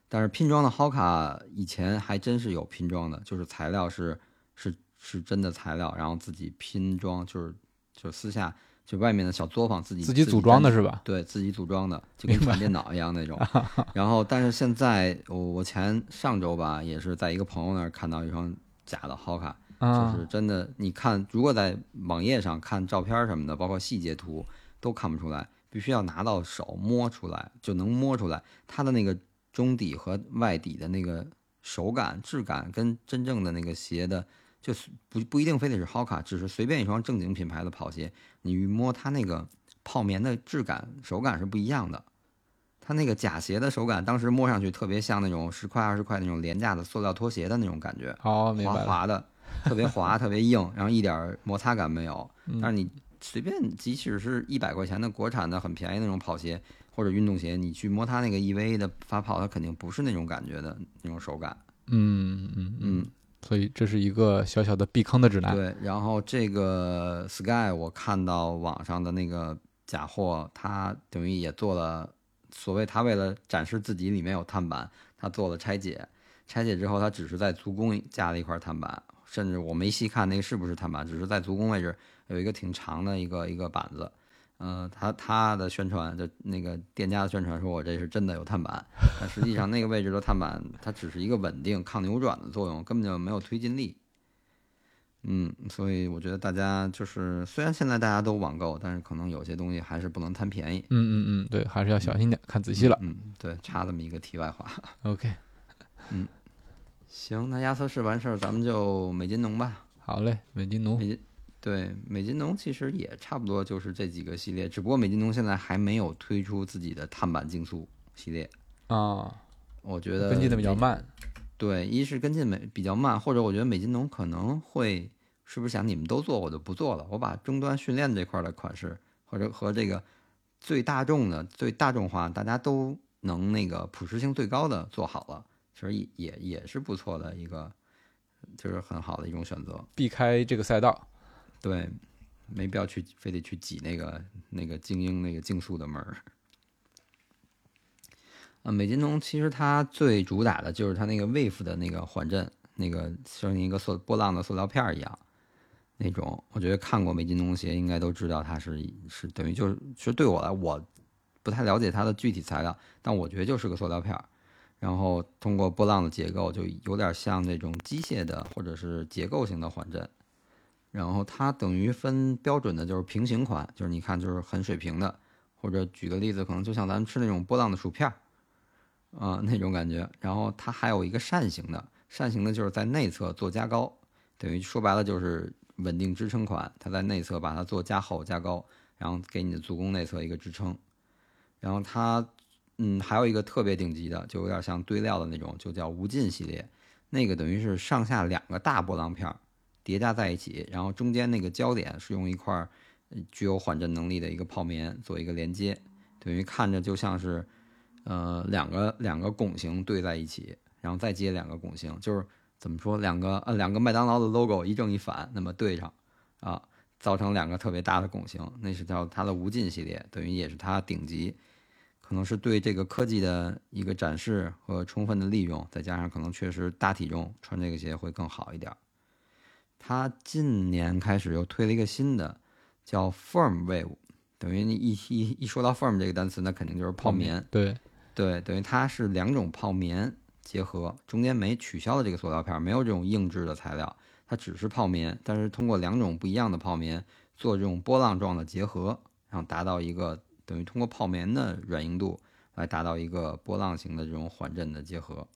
B: 但是拼装的 Hoka 以前还真是有拼装的，就是材料是是是真的材料，然后自己拼装，就是就私下就外面的小作坊自己
A: 自己组装的是吧？
B: 对自己组装的，就跟传电脑一样那种。然后，但是现在我我前上周吧，也是在一个朋友那儿看到一双假的 Hoka，
A: 啊
B: 就是真的，你看如果在网页上看照片什么的，包括细节图都看不出来，必须要拿到手摸出来就能摸出来它的那个中底和外底的那个手感质感跟真正的那个鞋的。就是不不一定非得是 Hoka，只是随便一双正经品牌的跑鞋，你一摸它那个泡棉的质感、手感是不一样的。它那个假鞋的手感，当时摸上去特别像那种十块二十块那种廉价的塑料拖鞋的那种感觉，
A: 哦，明
B: 滑。滑的，特别滑，特别硬，然后一点摩擦感没有。
A: 嗯
B: 但是你随便，即使是一百块钱的国产的很便宜那种跑鞋或者运动鞋，你去摸它那个 EVA 的发泡，它肯定不是那种感觉的那种手感。
A: 嗯嗯嗯，
B: 嗯，
A: 所以这是一个小小的避坑的指南。
B: 对，然后这个 Sky 我看到网上的那个假货，它等于也做了所谓他为了展示自己里面有碳板，他做了拆解，拆解之后它只是在足弓加了一块碳板，甚至我没细看那个是不是碳板，只是在足弓位置有一个挺长的一个一个板子。呃，他他的宣传就那个店家的宣传说我这是真的有碳板，但实际上那个位置的碳板它只是一个稳定抗扭转的作用，根本就没有推进力。嗯，所以我觉得大家就是，虽然现在大家都网购，但是可能有些东西还是不能贪便宜。
A: 嗯嗯嗯，对，还是要小心点，看仔细了。
B: 嗯，对，插这么一个题外话。
A: OK，嗯
B: 行，那亚瑟士完事儿，咱们就美津浓吧。
A: 好嘞，美津浓。
B: 美津对美津浓其实也差不多就是这几个系列，只不过美津浓现在还没有推出自己的碳板竞速系列。
A: 啊，
B: 我觉得
A: 跟进的比较慢。
B: 对，一是跟进美比较慢，或者我觉得美津浓可能会是不是想你们都做，我就不做了，我把终端训练这块的款式或者和这个最大众的、最大众化，大家都能那个普适性最高的做好了，其实也也也是不错的一个，就是很好的一种选择。
A: 避开这个赛道。
B: 对，没必要去非得去挤那个那个精英那个竞速的门儿。啊，美津浓其实它最主打的就是它那个 Wave 的那个缓震，那个像一个塑波浪的塑料片儿一样那种。我觉得看过美津浓鞋应该都知道它是是等于就是，其实对我来我不太了解它的具体材料，但我觉得就是个塑料片儿。然后通过波浪的结构，就有点像那种机械的或者是结构型的缓震。然后它等于分标准的就是平行款，就是你看就是很水平的，或者举个例子，可能就像咱们吃那种波浪的薯片儿，啊、那种感觉。然后它还有一个扇形的，扇形的就是在内侧做加高，等于说白了就是稳定支撑款，它在内侧把它做加厚加高，然后给你的足弓内侧一个支撑。然后它，嗯，还有一个特别顶级的，就有点像堆料的那种，就叫无尽系列，那个等于是上下两个大波浪片儿。叠加在一起，然后中间那个焦点是用一块具有缓震能力的一个泡棉做一个连接，等于看着就像是呃两个两个拱形对在一起，然后再接两个拱形，就是怎么说两个呃两个麦当劳的 logo 一正一反那么对上啊，造成两个特别大的拱形，那是叫它的无尽系列，等于也是它顶级，可能是对这个科技的一个展示和充分的利用，再加上可能确实大体重穿这个鞋会更好一点。它近年开始又推了一个新的叫 Firm Wave，等于你一一一说到 Firm 这个单词，那肯定就是泡棉。
A: 对，
B: 对，等于它是两种泡棉结合，中间没取消了这个塑料片，没有这种硬质的材料，它只是泡棉，但是通过两种不一样的泡棉做这种波浪状的结合，然后达到一个等于通过泡棉的软硬度来达到一个波浪形的这种缓震的结合。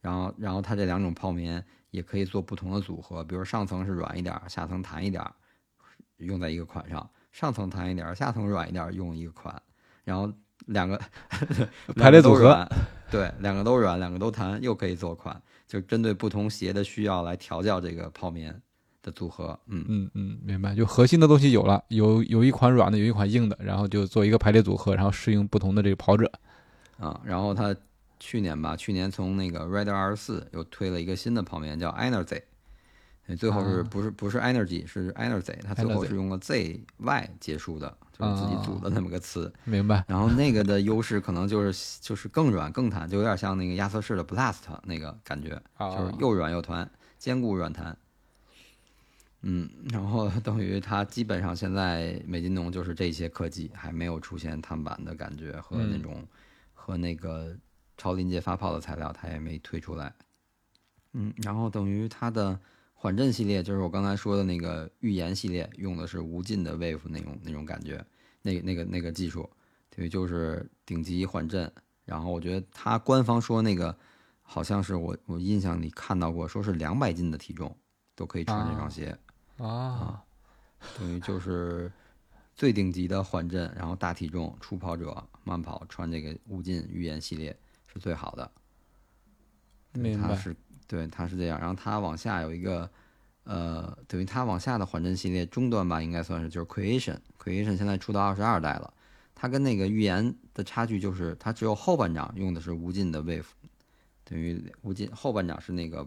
B: 然后，然后它这两种泡棉也可以做不同的组合，比如上层是软一点，下层弹一点，用在一个款上；上层弹一点，下层软一点，用一个款。然后两个
A: 排列组合
B: 对，两个都软，两个都弹，又可以做款，就针对不同鞋的需要来调教这个泡棉的组合。嗯，
A: 嗯嗯，明白。就核心的东西有了，有有一款软的，有一款硬的，然后就做一个排列组合，然后适应不同的这个跑者。
B: 啊，然后它去年吧，去年从那个 Rider 二十四又推了一个新的泡面，叫 Energy。最后是
A: 啊
B: 不是不是 energy 是 energy，它最后是用了 z y 结束的，就是自己组的那么个词。
A: 明白。
B: 然后那个的优势可能就是就是更软更弹，就有点像那个亚瑟士的 Blast 那个感觉，
A: 啊
B: 就是又软又弹，坚固软弹。嗯，然后等于它基本上现在美津浓就是这些科技，还没有出现碳板的感觉和那
A: 嗯
B: 种、和那个超临界发泡的材料，它也没推出来。嗯，然后等于它的缓震系列，就是我刚才说的那个预言系列，用的是无尽的 wave 那种那种感觉，那那个那个技术，等于就是顶级缓震。然后我觉得它官方说那个好像是我我印象里看到过，说是两百斤的体重都可以穿这双鞋，
A: 啊，
B: 等于就是最顶级的缓震，然后大体重初跑者慢跑穿这个无尽预言系列是最好的。
A: 明白。
B: 它是对，它是这样。然后它往下有一个，呃，等于它往下的缓震系列中端吧，应该算是就是 Creation，Creation 现在出到二十二代了。它跟那个预言的差距就是，它只有后半掌用的是无尽的 Wave，等于无尽后半掌是那个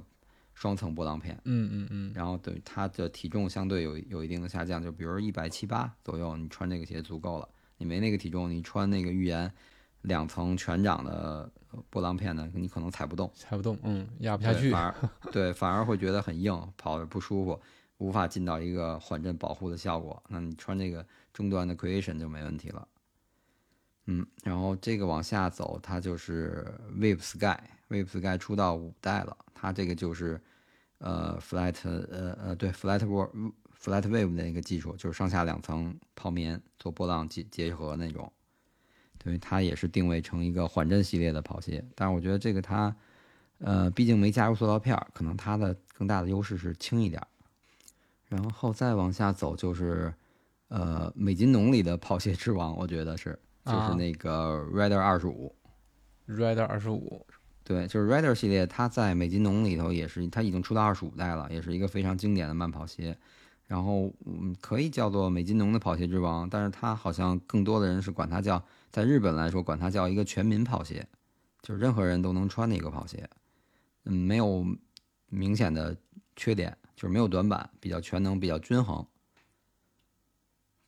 B: 双层波浪片，
A: 嗯嗯嗯，
B: 然后等于它的体重相对有有一定的下降，就比如一百七八左右，你穿这个鞋足够了。你没那个体重，你穿那个预言两层全掌的波浪片呢，你可能踩不动。
A: 踩不动，嗯，压不下去。
B: 对反而对，反而会觉得很硬，跑着不舒服，无法进到一个缓震保护的效果。那你穿这个中端的 Creation 就没问题了。嗯，然后这个往下走，它就是 Wave Sky，Wave Sky 出到五代了，它这个就是呃 Flat 呃呃对 Flat Wave Flat Wave 的那个技术，就是上下两层泡棉做波浪结结合那种。对，它也是定位成一个缓震系列的跑鞋，但是我觉得这个它。呃，毕竟没加入塑料片儿，可能它的更大的优势是轻一点儿。然后再往下走就是，呃，美津浓里的跑鞋之王，我觉得是就是
A: 啊
B: 那个 Rider 二十五。
A: Rider 二十五，
B: 对，就是 Rider 系列，它在美津浓里头也是，它已经出到二十五代了，也是一个非常经典的慢跑鞋。然后，嗯，可以叫做美津浓的跑鞋之王，但是它好像更多的人是管它叫，在日本来说，管它叫一个全民跑鞋，就是任何人都能穿的一个跑鞋。嗯，没有明显的缺点，就是没有短板，比较全能，比较均衡。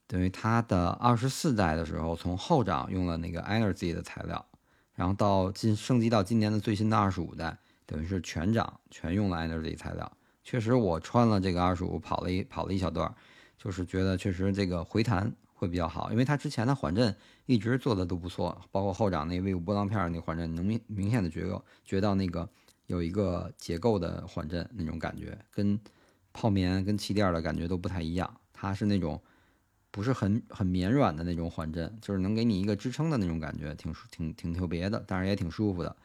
B: 等于它的二十四代的时候，从后掌用了那个 Energy 的材料，然后到今升级到今年的最新的二十五代，等于是全掌全用了 Energy 材料。确实，我穿了这个二十五，跑了一跑了一小段，就是觉得确实这个回弹会比较好，因为它之前的缓震一直做的都不错，包括后掌那 V 五波浪片那缓震，能明明显的觉到觉到那个有一个结构的缓震那种感觉，跟泡棉跟气垫的感觉都不太一样，它是那种不是很很绵软的那种缓震，就是能给你一个支撑的那种感觉，挺舒挺挺特别的，但是也挺舒服的。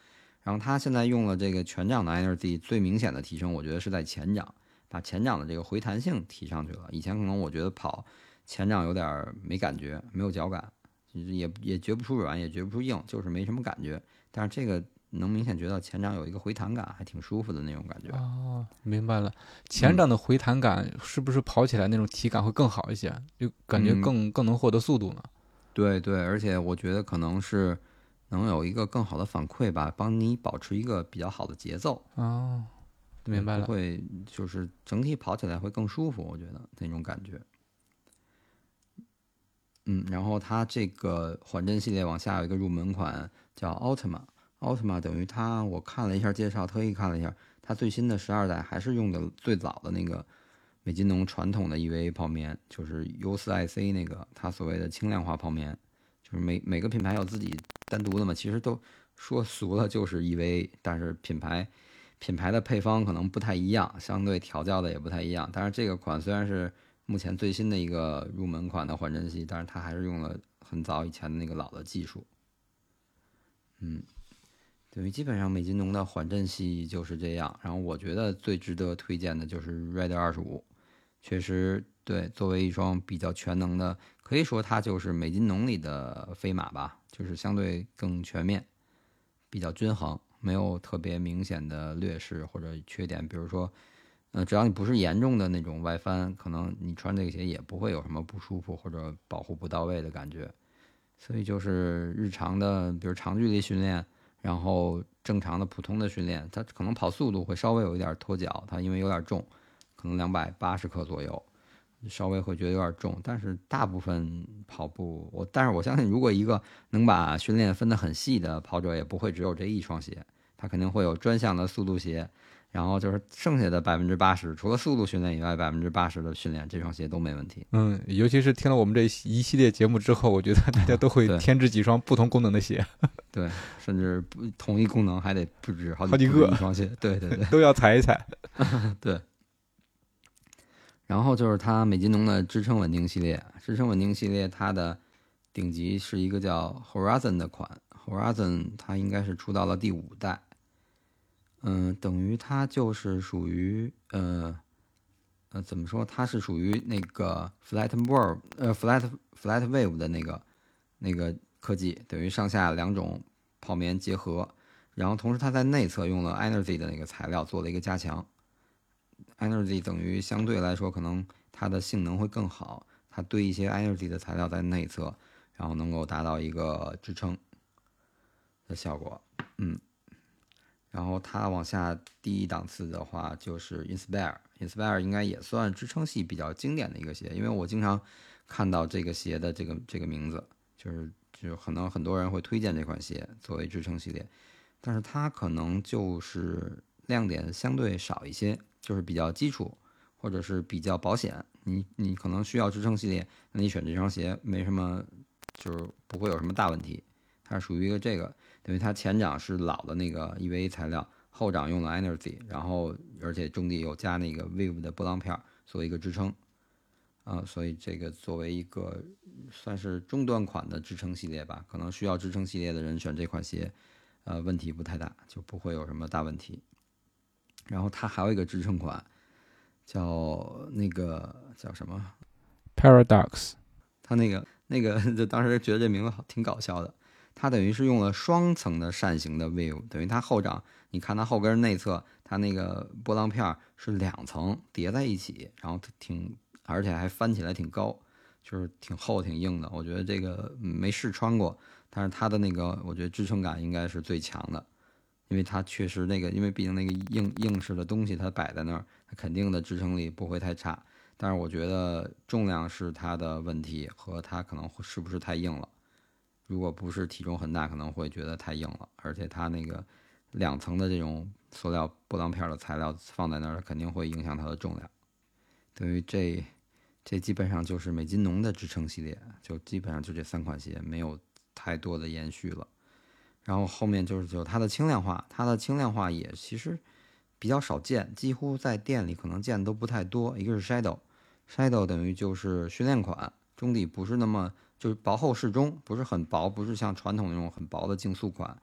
B: 然后它现在用了这个全掌的 Energy，最明显的提升，我觉得是在前掌，把前掌的这个回弹性提上去了。以前可能我觉得跑前掌有点没感觉，没有脚感，也也觉不出软，也觉不出硬，就是没什么感觉。但是这个能明显觉到前掌有一个回弹感，还挺舒服的那种感觉。
A: 哦，明白了。前掌的回弹感是不是跑起来那种体感会更好一些？就感觉
B: 嗯
A: 更、更能获得速度呢？
B: 对对，而且我觉得可能是能有一个更好的反馈吧，帮你保持一个比较好的节奏。
A: 哦，明白了。
B: 会就是整体跑起来会更舒服，我觉得那种感觉。嗯，然后它这个缓震系列往下有一个入门款叫奥特曼，奥特曼等于它我看了一下介绍，特意看了一下，它最新的十二代还是用的最早的那个美津浓传统的 EVA 泡棉，就是 U4IC 那个它所谓的轻量化泡棉，就是每每个品牌有自己单独的嘛，其实都说俗了就是 EVA，但是品牌品牌的配方可能不太一样，相对调教的也不太一样，但是这个款虽然是。目前最新的一个入门款的缓震系，但是它还是用了很早以前的那个老的技术。嗯，等于基本上美津浓的缓震系就是这样。然后我觉得最值得推荐的就是 Red 二十五，确实对，作为一双比较全能的，可以说它就是美津浓里的飞马吧，就是相对更全面，比较均衡，没有特别明显的劣势或者缺点，比如说。嗯，只要你不是严重的那种外翻，可能你穿这个鞋也不会有什么不舒服或者保护不到位的感觉。所以就是日常的，比如长距离训练，然后正常的普通的训练，它可能跑速度会稍微有一点脱脚，它因为有点重，可能两百八十克左右，稍微会觉得有点重。但是大部分跑步，我但是我相信，如果一个能把训练分得很细的跑者，也不会只有这一双鞋，他肯定会有专项的速度鞋。然后就是剩下的百分之八十，除了速度训练以外，百分之八十的训练这双鞋都没问题。
A: 嗯，尤其是听了我们这一系列节目之后，我觉得大家都会 添置几双不同功能的鞋。
B: 对，甚至不同一功能还得不止好
A: 几个
B: 一双鞋。对对对，
A: 都要踩一踩。
B: 对。然后就是它美津浓的支撑稳定系列，支撑稳定系列它的顶级是一个叫 Horizon 的款，Horizon 它应该是出到了第五代。嗯，等于它就是属于呃呃，怎么说？它是属于那个 Flat Wave 呃 Flat Flat Wave 的那个那个科技，等于上下两种泡棉结合，然后同时它在内侧用了 Energy 的那个材料做了一个加强。Energy 等于相对来说可能它的性能会更好，它堆一些 Energy 的材料在内侧，然后能够达到一个支撑的效果。嗯。然后它往下第一档次的话就是 Inspire，Inspire 应该也算支撑系比较经典的一个鞋，因为我经常看到这个鞋的这个这个名字，就是就可能很多人会推荐这款鞋作为支撑系列，但是它可能就是亮点相对少一些，就是比较基础或者是比较保险。你你可能需要支撑系列，那你选这双鞋没什么，就是不会有什么大问题，它是属于一个这个。等于它前掌是老的那个 EVA 材料，后掌用了 Energy，然后而且中底有加那个 Wave 的波浪片做一个支撑，啊，所以这个作为一个算是中端款的支撑系列吧，可能需要支撑系列的人选这款鞋，呃，问题不太大，就不会有什么大问题。然后它还有一个支撑款，叫那个叫什么
A: Paradox，
B: 它那个那个就 当时觉得这名字好挺搞笑的。它等于是用了双层的扇形的 view，等于它后掌，你看它后跟内侧，它那个波浪片是两层叠在一起，然后挺，而且还翻起来挺高，就是挺厚挺硬的。我觉得这个没试穿过，但是它的那个，我觉得支撑感应该是最强的，因为它确实那个，因为毕竟那个硬硬式的东西它摆在那儿，它肯定的支撑力不会太差。但是我觉得重量是它的问题，和它可能是不是太硬了。如果不是体重很大，可能会觉得太硬了，而且它那个两层的这种塑料波浪片的材料放在那儿，肯定会影响它的重量。等于这这基本上就是美津浓的支撑系列，就基本上就这三款鞋，没有太多的延续了。然后后面就是就它的轻量化，它的轻量化也其实比较少见，几乎在店里可能见的都不太多。一个是 Shadow，Shadow 等于就是训练款，中底不是那么。就是薄厚适中，不是很薄，不是像传统那种很薄的竞速款。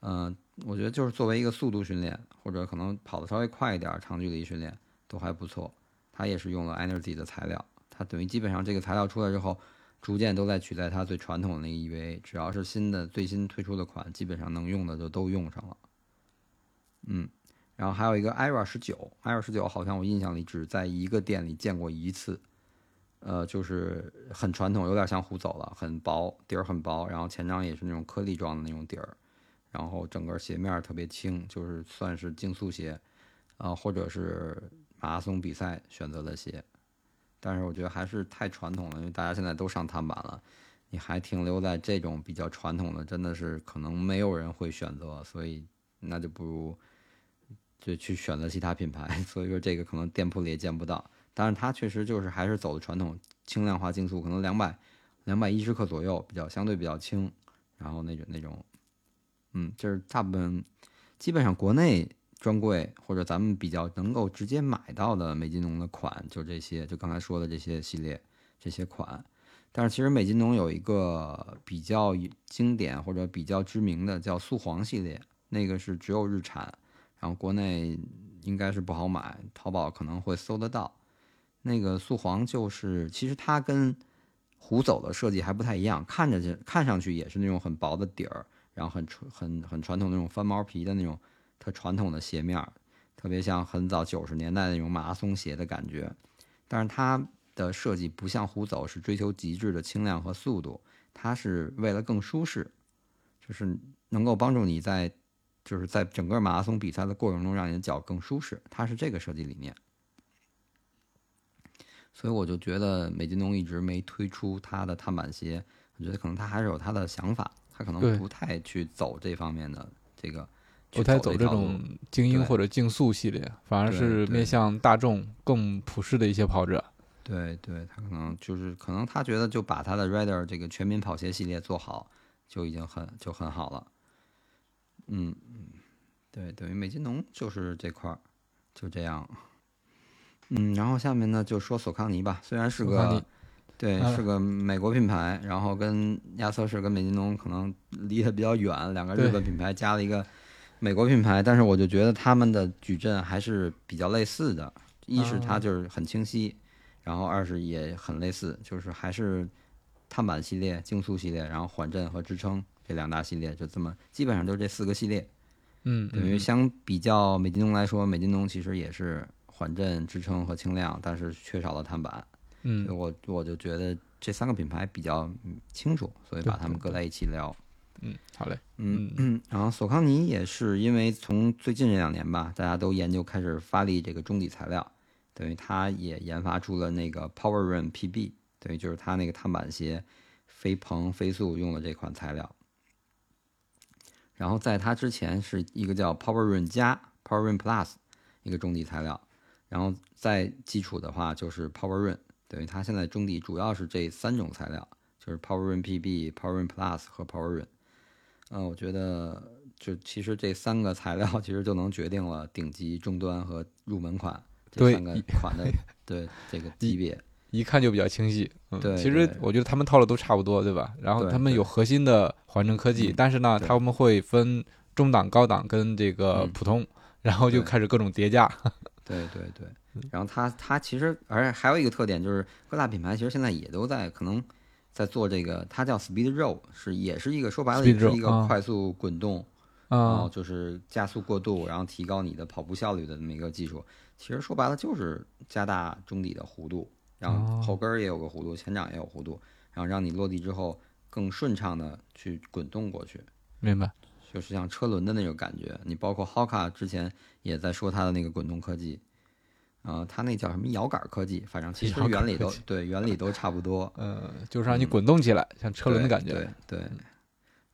B: 嗯，我觉得就是作为一个速度训练，或者可能跑得稍微快一点，长距离训练都还不错。它也是用了 Energy 的材料，它等于基本上这个材料出来之后，逐渐都在取代它最传统的那个 EVA。只要是新的最新推出的款，基本上能用的就都用上了。嗯，然后还有一个 IRA 十九，IRA 十九好像我印象里只在一个店里见过一次。呃，就是很传统，有点像虎走了，很薄底儿，很薄，然后前掌也是那种颗粒状的那种底儿，然后整个鞋面特别轻，就是算是竞速鞋，啊，或者是马拉松比赛选择的鞋。但是我觉得还是太传统了，因为大家现在都上碳板了，你还停留在这种比较传统的，真的是可能没有人会选择，所以那就不如就去选择其他品牌。所以说这个可能店铺里也见不到，但是它确实就是还是走的传统轻量化竞速，可能两百两百一十克左右，比较相对比较轻，然后那种那种，嗯，就是大部分基本上国内。专柜或者咱们比较能够直接买到的美津浓的款，就这些，就刚才说的这些系列这些款。但是其实美津浓有一个比较经典或者比较知名的叫素黄系列，那个是只有日产，然后国内应该是不好买，淘宝可能会搜得到。那个速黄就是其实它跟虎走的设计还不太一样，看着就看上去也是那种很薄的底儿，然后很很很传统那种翻毛皮的那种。特传统的鞋面，特别像很早九十年代那种马拉松鞋的感觉，但是它的设计不像虎走是追求极致的轻量和速度，它是为了更舒适，就是能够帮助你在就是在整个马拉松比赛的过程中让你的脚更舒适，它是这个设计理念。所以我就觉得美津浓一直没推出他的碳板鞋，我觉得可能他还是有他的想法，他可能不太去走这方面的这个。
A: 不太走这种精英或者竞速系列，反而是面向大众更普适的一些跑者。
B: 对对，他可能就是可能他觉得就把他的 Rider 这个全民跑鞋系列做好就已经很就很好了。嗯嗯，对，等于美津浓就是这块儿就这样。嗯，然后下面呢就说索康尼吧，虽然是个对是个美国品牌，然后跟亚瑟士跟美津浓可能离得比较远，两个日本品牌加了一个。美国品牌，但是我就觉得他们的矩阵还是比较类似的。一是它就是很清晰，然后二是也很类似，就是还是碳板系列、竞速系列，然后缓震和支撑这两大系列，就这么基本上就是这四个系列。
A: 嗯，
B: 等于相比较美津浓来说，美津浓其实也是缓震、支撑和轻量，但是缺少了碳板。
A: 嗯，
B: 我我就觉得这三个品牌比较清楚，所以把它们搁在一起聊。
A: 嗯，好嘞。
B: 嗯嗯，然后索康尼也是因为从最近这两年吧，大家都研究开始发力这个中底材料，等于他也研发出了那个 Power Run PB，等于就是他那个碳板鞋飞鹏飞速用的这款材料。然后在它之前是一个叫 Power Run 加 Power Run Plus 一个中底材料，然后再基础的话就是 Power Run，等于它现在中底主要是这三种材料，就是 Power Run PB、Power Run Plus 和 Power Run。嗯，我觉得就其实这三个材料其实就能决定了顶级、中端和入门款这三个款的 对这个级别，
A: 一看就比较清晰。嗯，
B: 对，
A: 其实我觉得他们套路都差不多，对吧？然后他们有核心的缓震科技，但是呢，他们会分中档、高档跟这个普通，然后就开始各种叠加。
B: 对对对，然后它它其实而且还有一个特点就是各大品牌其实现在也都在可能。在做这个，它叫 Speed Roll，是也是一个说白了，也是一个快速滚动，然后就是加速过渡，然后提高你的跑步效率的这么一个技术。其实说白了就是加大中底的弧度，然后后跟儿也有个弧度，前掌也有弧度，然后让你落地之后更顺畅的去滚动过去。
A: 明白，
B: 就是像车轮的那种感觉。你包括 Hoka 之前也在说它的那个滚动科技。呃，它那叫什么摇杆科技，反正其实原理都对，原理都差不多。
A: 呃，就是让你滚动起来，像车轮的感觉。
B: 对对。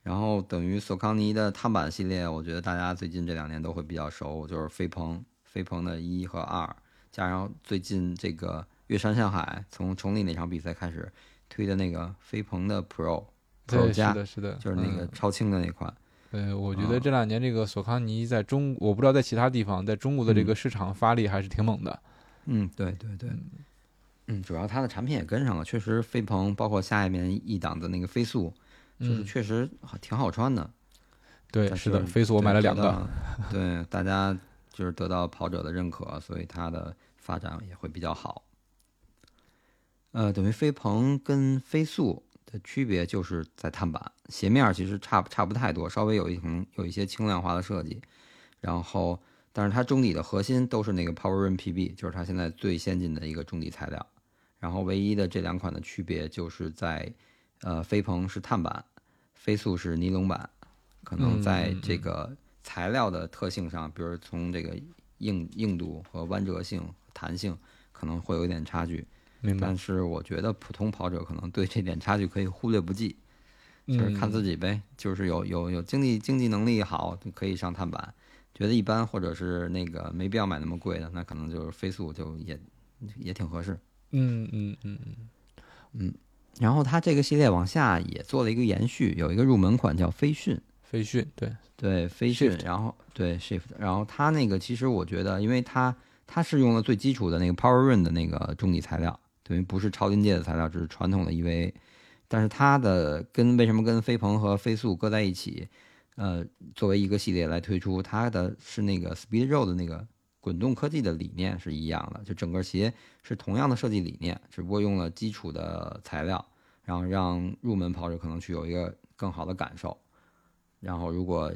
B: 然后等于索康尼的碳板系列，我觉得大家最近这两年都会比较熟，就是飞鹏、飞鹏的一和二，加上最近这个岳山向海从崇礼那场比赛开始推的那个飞鹏的 Pro Pro 加，
A: 是的，是的，
B: 就是那个超轻的那款。
A: 对，我觉得这两年这个索康尼在中，我不知道在其他地方，在中国的这个市场发力还是挺猛的。
B: 嗯，对对对，嗯，主要它的产品也跟上了，确实飞鹏包括下一面一档的那个飞速，就是确实挺好穿的。
A: 对，是的，飞速我买了两个。
B: 对，大家就是得到跑者的认可，所以它的发展也会比较好。呃，等于飞鹏跟飞速。区别就是在碳板鞋面其实差差不太多，稍微有一层有一些轻量化的设计，然后但是它中底的核心都是那个 Power Run PB，就是它现在最先进的一个中底材料。然后唯一的这两款的区别就是在，呃，飞鹏是碳板，飞速是尼龙板，可能在这个材料的特性上，比如从这个硬硬度和弯折性、弹性可能会有一点差距。
A: 明白。
B: 但，是我觉得普通跑者可能对这点差距可以忽略不计，就是看自己呗。就是有有有经济经济能力好，就可以上碳板；觉得一般或者是那个没必要买那么贵的，那可能就是飞速就也也挺合适。
A: 嗯嗯嗯嗯，
B: 然后它这个系列往下也做了一个延续，有一个入门款叫飞讯，
A: 飞讯对，
B: 对飞讯，然后对 Shift，然后它那个其实我觉得，因为它它是用了最基础的那个 Power Run 的那个中底材料，等于不是超临界的材料，只是传统的 EVA，但是它的跟为什么跟飞鹏和飞速搁在一起，呃，作为一个系列来推出，它的是那个 Speed Road 的那个滚动科技的理念是一样的，就整个鞋是同样的设计理念，只不过用了基础的材料，然后让入门跑者可能去有一个更好的感受。然后如果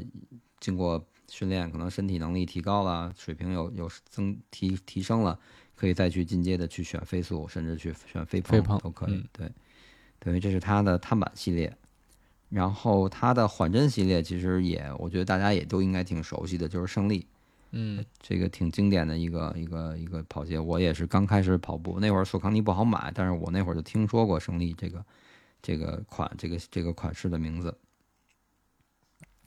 B: 经过训练，可能身体能力提高了，水平有有增提提升了，可以再去进阶的去选飞速，甚至去选飞
A: 飞鹏
B: 都可以。
A: 嗯
B: 对，等于这是它的碳板系列。然后它的缓震系列其实也，我觉得大家也都应该挺熟悉的，就是胜利。
A: 嗯
B: 这个挺经典的一个一个一个跑鞋，我也是刚开始跑步那会儿，索康尼不好买，但是我那会儿就听说过胜利这个这个款这个这个款式的名字。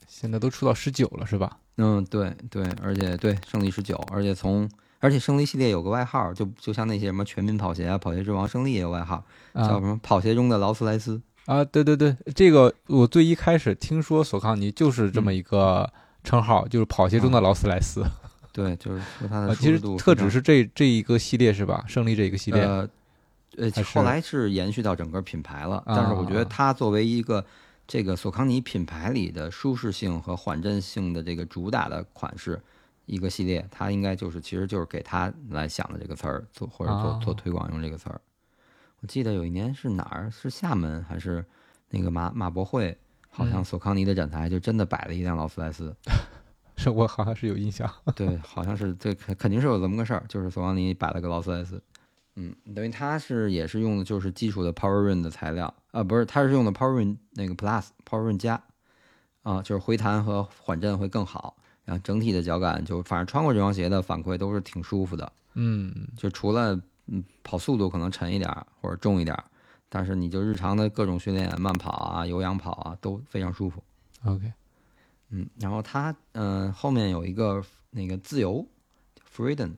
A: 现在都出到十九了是吧？
B: 嗯，对对，而且对胜利十九，而且从而且胜利系列有个外号，就就像那些什么全民跑鞋啊、跑鞋之王，胜利也有外号，叫
A: 啊
B: 什么跑鞋中的劳斯莱斯。
A: 啊，对对对，这个我最一开始听说索康尼就是这
B: 嗯
A: 么一个称号，就是跑鞋中的劳斯莱斯。
B: 对，就是说它
A: 啊，
B: 的
A: 其实特指是这这一个系列是吧？胜利这一个系列。
B: 呃，呃，后来是延续到整个品牌了，但是我觉
A: 啊
B: 得它作为一个这个索康尼品牌里的舒适性和缓震性的这个主打的款式一个系列，它应该就是其实就是给他来想的这个词儿，做或者做做
A: 哦
B: 推广用这个词儿。我记得有一年是哪儿？是厦门还是那个马马博会？好像
A: 嗯
B: 索康尼的展台就真的摆了一辆劳斯莱斯，
A: 是我好像是有印象。
B: 对，好像是这肯肯定是有这么个事儿，就是索康尼摆了个劳斯莱斯，嗯，等于它是也是用的就是基础的 Power Run 的材料，啊，不是，它是用的 Power Run 那个 Plus Power Run 加，啊，就是回弹和缓震会更好，然后整体的脚感就反正穿过这双鞋的反馈都是挺舒服的，
A: 嗯，
B: 就除了嗯跑速度可能沉一点儿或者重一点儿，但是你就日常的各种训练，慢跑啊、有氧跑啊都非常舒服。
A: OK，
B: 嗯，然后它嗯、呃后面有一个那个自由 freedom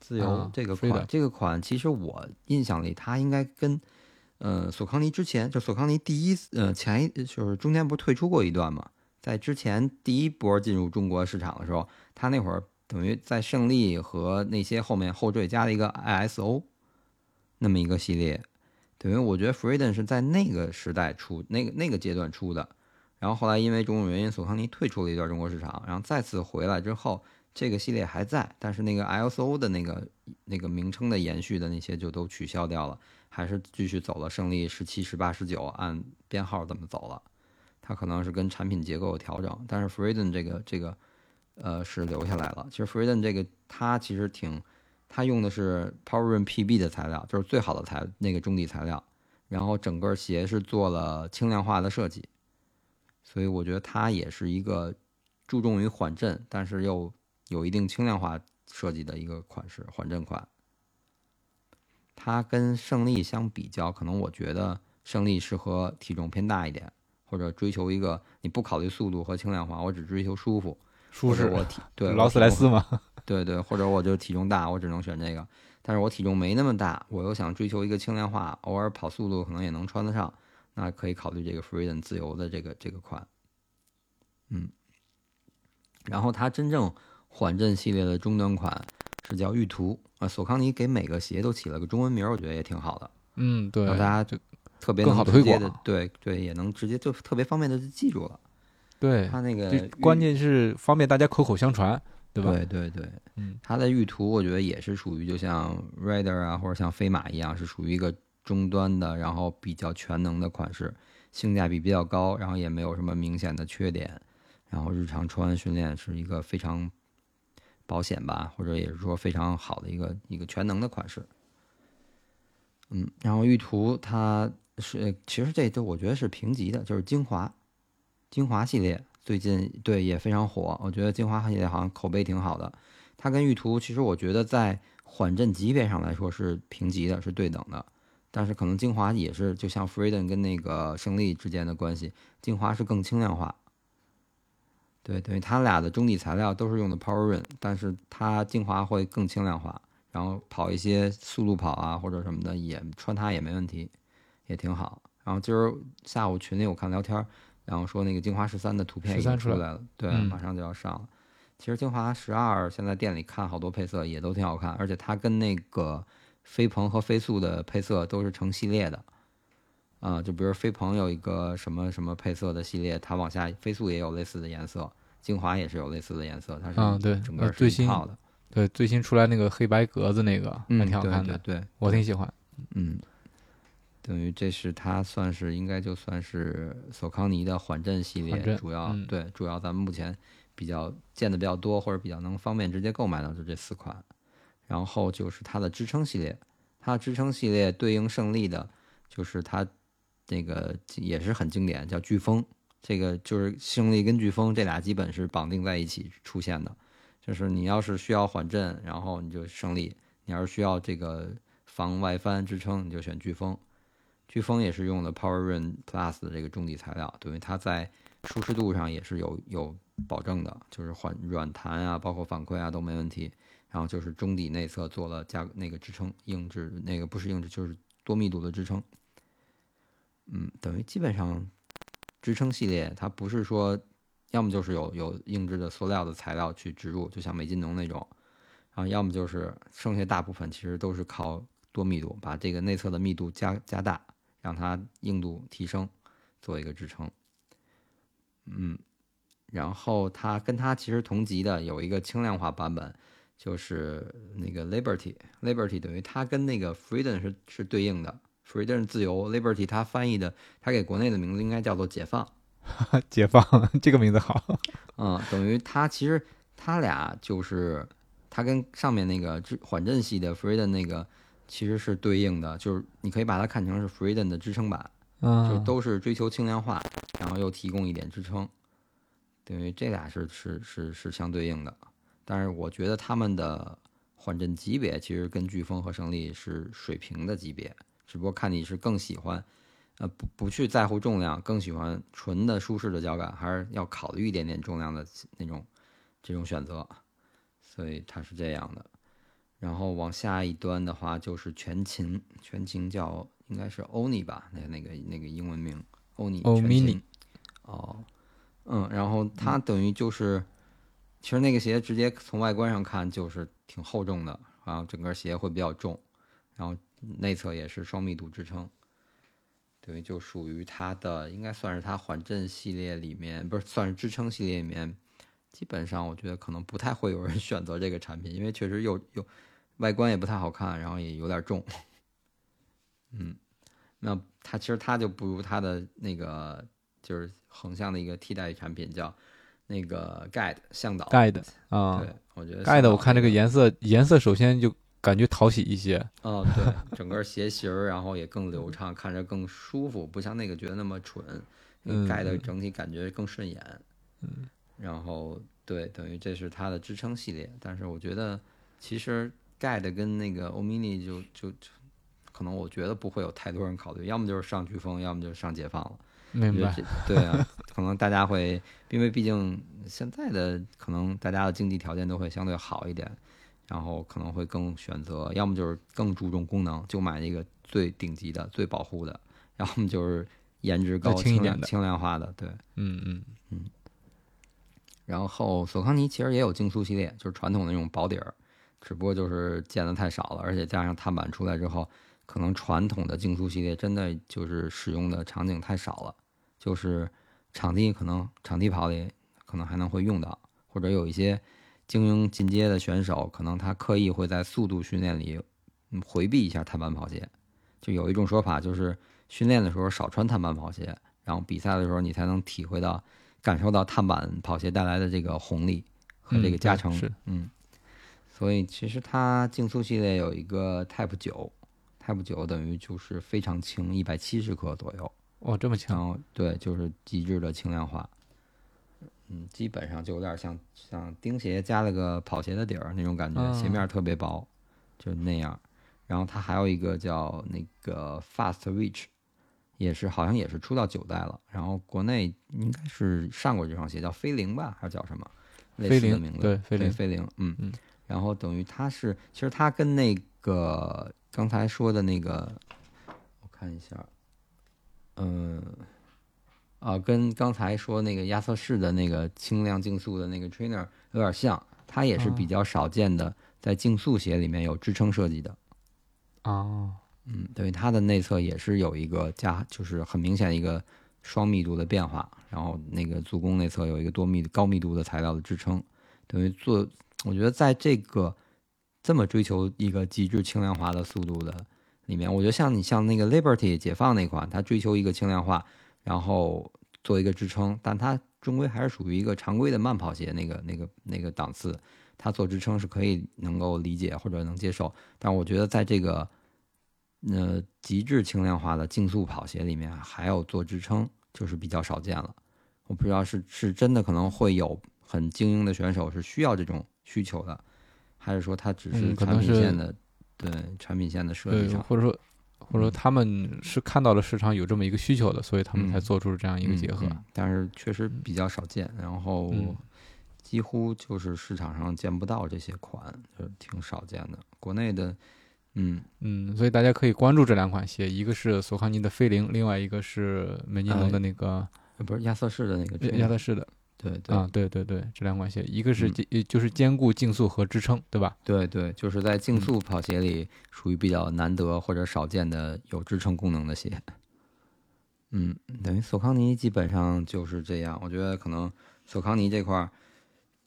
B: 自由
A: 啊
B: 这个款这个款其实我印象里它应该跟呃索康尼之前就索康尼第一呃前一就是中间不是退出过一段嘛，在之前第一波进入中国市场的时候，它那会儿等于在胜利和那些后面后缀加了一个 ISO 那么一个系列，等于我觉得 Freedom 是在那个时代出那个那个阶段出的。然后后来因为种种原因，索康尼退出了一段中国市场，然后再次回来之后，这个系列还在，但是那个 ISO 的那个那个名称的延续的那些就都取消掉了，还是继续走了胜利十七、十八、十九按编号这么走了。它可能是跟产品结构有调整，但是 Freedom 这个这个呃是留下来了。其实 Freedom 这个它其实挺，它用的是 Power Run PB 的材料，就是最好的材那个中底材料，然后整个鞋是做了轻量化的设计。所以我觉得它也是一个注重于缓震，但是又有一定轻量化设计的一个款式，缓震款。它跟胜利相比较，可能我觉得胜利适合体重偏大一点，或者追求一个你不考虑速度和轻量化，我只追求舒服，
A: 舒适
B: 我 体对
A: 劳斯莱斯嘛。
B: 对对，或者我就体重大，我只能选这个。但是我体重没那么大，我又想追求一个轻量化，偶尔跑速度可能也能穿得上，那可以考虑这个 Freedom 自由的这个这个款。嗯，然后它真正缓震系列的中端款是叫御图啊，索康尼给每个鞋都起了个中文名儿，我觉得也挺好的，
A: 嗯，对，
B: 让大家
A: 就
B: 特别
A: 更好的推广
B: 的对对，也能直接就特别方便的就记住了。
A: 对，
B: 它那个
A: 关键是方便大家口口相传，对吧？
B: 对对对，
A: 嗯，
B: 它的玉图我觉得也是属于就像 Rider 啊或者像飞马一样，是属于一个中端的，然后比较全能的款式，性价比比较高，然后也没有什么明显的缺点，然后日常穿训练是一个非常保险吧，或者也是说非常好的一个一个全能的款式。嗯，然后玉图它是其实这都我觉得是平级的，就是精华，精华系列最近对也非常火，我觉得精华系列好像口碑挺好的。它跟玉图其实我觉得在缓震级别上来说是平级的，是对等的。但是可能精华也是，就像 Freedom 跟那个胜利之间的关系，精华是更轻量化。对，等于它俩的中底材料都是用的 Power Run，但是它精华会更轻量化，然后跑一些速度跑啊或者什么的也穿它也没问题，也挺好。然后今儿下午群里我看聊天，然后说那个精华十三的图片已经出来了，对，马上就要上了。其实精华十二现在店里看好多配色也都挺好看，而且它跟那个飞鹏和飞速的配色都是成系列的。啊，就比如飞鹏有一个什么什么配色的系列，它往下飞速也有类似的颜色，精华也是有类似的颜色，它是
A: 啊对，
B: 整个
A: 最新
B: 套的，
A: 对最新出来那个黑白格子那个还挺好看的，
B: 对，
A: 我挺喜欢。
B: 嗯，等于这是它算是应该就算是索康尼的缓震系列，主要对主要咱们目前比较见的比较多或者比较能方便直接购买的就这四款，然后就是它的支撑系列，它的支撑系列对应胜利的就是它。那个也是很经典，叫飓风。这个就是胜利跟飓风这俩基本是绑定在一起出现的。就是你要是需要缓震，然后你就胜利；你要是需要这个防外翻支撑，你就选飓风。飓风也是用的 Power Run Plus 的这个中底材料，等于它在舒适度上也是有有保证的，就是缓软弹啊，包括反馈啊都没问题。然后就是中底内侧做了加那个支撑硬质，那个不是硬质，就是多密度的支撑。嗯，等于基本上支撑系列，它不是说要么就是有有硬质的塑料的材料去植入，就像美津浓那种，然后要么就是剩下大部分其实都是靠多密度，把这个内侧的密度加加大，让它硬度提升，做一个支撑。嗯，然后它跟它其实同级的有一个轻量化版本，就是那个 Liberty，Liberty 等于它跟那个 Freedom 是是对应的。Freedom 自由，Liberty 它翻译的，它给国内的名字应该叫做解放。
A: 解放 这个名字好。
B: 嗯，等于它其实它俩就是它跟上面那个缓震系的 Freedom 那个其实是对应的，就是你可以把它看成是 Freedom 的支撑版，就都是追求轻量化，然后又提供一点支撑，等于这俩是是是是相对应的。但是我觉得他们的缓震级别其实跟飓风和胜利是水平的级别。只不过看你是更喜欢，呃，不不去在乎重量，更喜欢纯的舒适的脚感，还是要考虑一点点重量的那种这种选择，所以它是这样的。然后往下一端的话就是全勤，全勤叫应该是欧尼吧，那那个那个英文名欧尼全勤。哦，嗯，然后它等于就是，其实那个鞋直接从外观上看就是挺厚重的，然后整个鞋会比较重，然后。内侧也是双密度支撑，等于就属于它的，应该算是它缓震系列里面，不是算是支撑系列里面，基本上我觉得可能不太会有人 选择这个产品，因为确实又又外观也不太好看，然后也有点重。嗯，那它其实它就不如它的那个就是横向的一个替代产品叫那个 Guide 向导
A: Guide 啊，
B: 对我觉得
A: Guide 我看这个颜色颜色首先就。感觉讨喜一些，
B: 哦，对，整个鞋型儿，然后也更流畅，看着更舒服，不像那个觉得那么蠢，盖的整体感觉更顺眼，
A: 嗯，
B: 然后对，等于这是它的支撑系列，但是我觉得其实盖的跟那个欧米尼就就就，可能我觉得不会有太多人考虑，要么就是上飓风，要么就是上解放了，
A: 明白？
B: 对啊，可能大家会，因为毕竟现在的可能大家的经济条件都会相对好一点。然后可能会更选择，要么就是更注重功能，就买一个最顶级的、最保护的；要么就是颜值高、轻
A: 量、
B: 轻量化的。对，
A: 嗯嗯
B: 嗯。然后索康尼其实也有竞速系列，就是传统的那种薄底儿，只不过就是见的太少了，而且加上碳板出来之后，可能传统的竞速系列真的就是使用的场景太少了，就是场地可能场地跑里可能还能会用到，或者有一些。精英进阶的选手，可能他刻意会在速度训练里回避一下碳板跑鞋。就有一种说法，就是训练的时候少穿碳板跑鞋，然后比赛的时候你才能体会到、感受到碳板跑鞋带来的这个红利和这个加成。嗯，所以其实它竞速系列有一个 Type 九，Type 九等于就是非常轻，一百七十克左右。
A: 哦，这么轻？
B: 对，就是极致的轻量化。嗯，基本上就有点像像钉鞋加了个跑鞋的底儿那种感觉，
A: 嗯
B: 鞋面儿特别薄，就那样。然后它还有一个叫那个 Fast Reach，也是好像也是出到九代了。然后国内应该是上过这双鞋，叫飞灵吧，还是叫什么？类似的名字，
A: 对飞灵
B: 飞灵，嗯
A: 嗯。
B: 然后等于它是，其实它跟那个刚才说的那个，我看一下，嗯，啊，跟刚才说那个亚瑟士的那个轻量竞速的那个 trainer 有点像，它也是比
A: 哦
B: 较少见的，在竞速鞋里面有支撑设计的。
A: 哦，
B: 嗯，等于，它的内侧也是有一个加，就是很明显的一个双密度的变化，然后那个足弓内侧有一个多密高密度的材料的支撑，等于做，我觉得在这个这么追求一个极致轻量化的速度的里面，我觉得像你像那个 Liberty 解放那款，它追求一个轻量化，然后做一个支撑，但它终归还是属于一个常规的慢跑鞋那个那个那个档次，它做支撑是可以能够理解或者能接受，但我觉得在这个呃极致轻量化的竞速跑鞋里面还有做支撑，就是比较少见了。我不知道是是真的可能会有很精英的选手是需要这种需求的，还是说它只是产品线的、对产品线的设计，上？
A: 或者说或者说
B: 嗯
A: 他们是看到了市场有这么一个需求的，所以他们才
B: 嗯
A: 做出这样一个结合。
B: 但是确实比较少见，然后
A: 嗯
B: 几乎就是市场上见不到这些款，就挺少见的。国内的，嗯，
A: 嗯，所以大家可以关注这两款鞋，一个是索康尼的飞灵，另外一个是美津浓的那个
B: 呃不是亚瑟士的那个
A: 亚亚瑟士的
B: 对对、
A: 啊，对对对，这两款鞋，一个是
B: 嗯
A: 兼呃就是兼顾竞速和支撑，对吧？
B: 对对，就是在竞
A: 嗯
B: 速跑鞋里属于比较难得或者少见的有支撑功能的鞋。嗯，等于索康尼基本上就是这样。我觉得可能索康尼这块儿，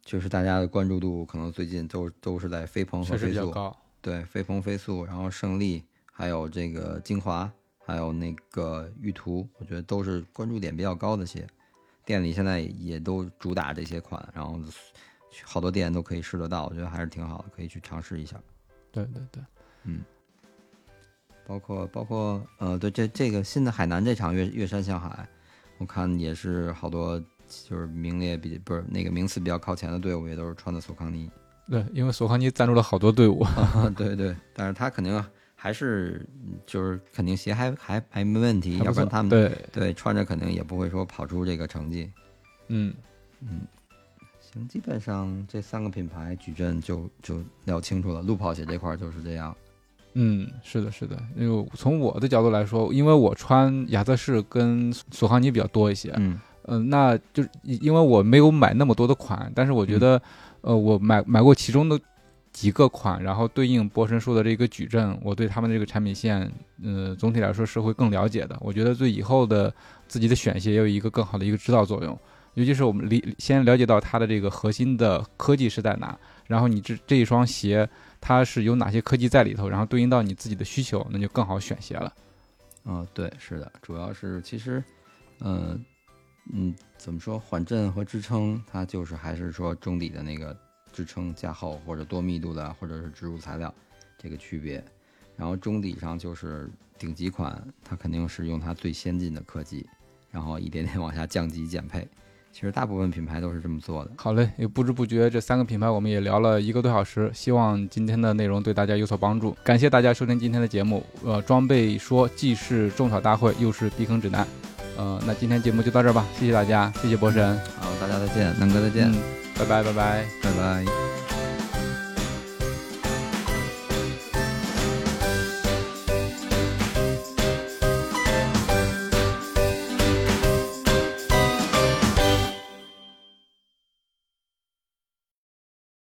B: 就是大家的关注度可能最近都都是在飞鹏和飞速。对，飞鹏飞速，然后胜利，还有这个精华，还有那个玉图，我觉得都是关注点比较高的鞋。店里现在也都主打这些款，然后好多店都可以试得到，我觉得还是挺好的，可以去尝试一下。
A: 对对对，嗯
B: 包括包括呃，对这这个新的海南这场岳岳山向海，我看也是好多就是名列比不是那个名次比较靠前的队伍，也都是穿的索康尼。
A: 对，因为索康尼赞助了好多队伍。
B: 对对，但是他肯定还是就是肯定鞋还还还没问题，
A: 不
B: 要不然他们
A: 对，
B: 对穿着肯定也不会说跑出这个成绩。
A: 嗯嗯，
B: 行，基本上这三个品牌矩阵就就聊清楚了。路跑鞋这块儿就是这样。
A: 嗯，是的，是的。因为从我的角度来说，因为我穿亚瑟士跟索康尼比较多一些，
B: 嗯
A: 嗯、那就因为我没有买那么多的款，但是我觉得，呃，我买买过其中的几个款，然后对应波神说的这个矩阵，我对他们这个产品线，呃，总体来说是会更了解的。我觉得对以后的自己的选鞋也有一个更好的一个指导作用。尤其是我们理先了解到它的这个核心的科技是在哪，然后你这这一双鞋它是有哪些科技在里头，然后对应到你自己的需求，那就更好选鞋了。
B: 嗯、对，是的，主要是其实，呃，嗯，怎么说缓震和支撑，它就是还是说中底的那个支撑加厚或者多密度的或者是植入材料这个区别，然后中底上就是顶级款，它肯定是用它最先进的科技，然后一点点往下降级减配。其实大部分品牌都是这么做的。
A: 好嘞，也不知不觉这三个品牌我们也聊了一个多小时，希望今天的内容对大家有所帮助。感谢大家收听今天的节目，呃，装备说既是种草大会，又是避坑指南。呃，那今天节目就到这儿吧，谢谢大家，谢谢博神，
B: 好，大家再见，南哥再见，
A: 嗯，拜拜拜拜。
B: 拜拜。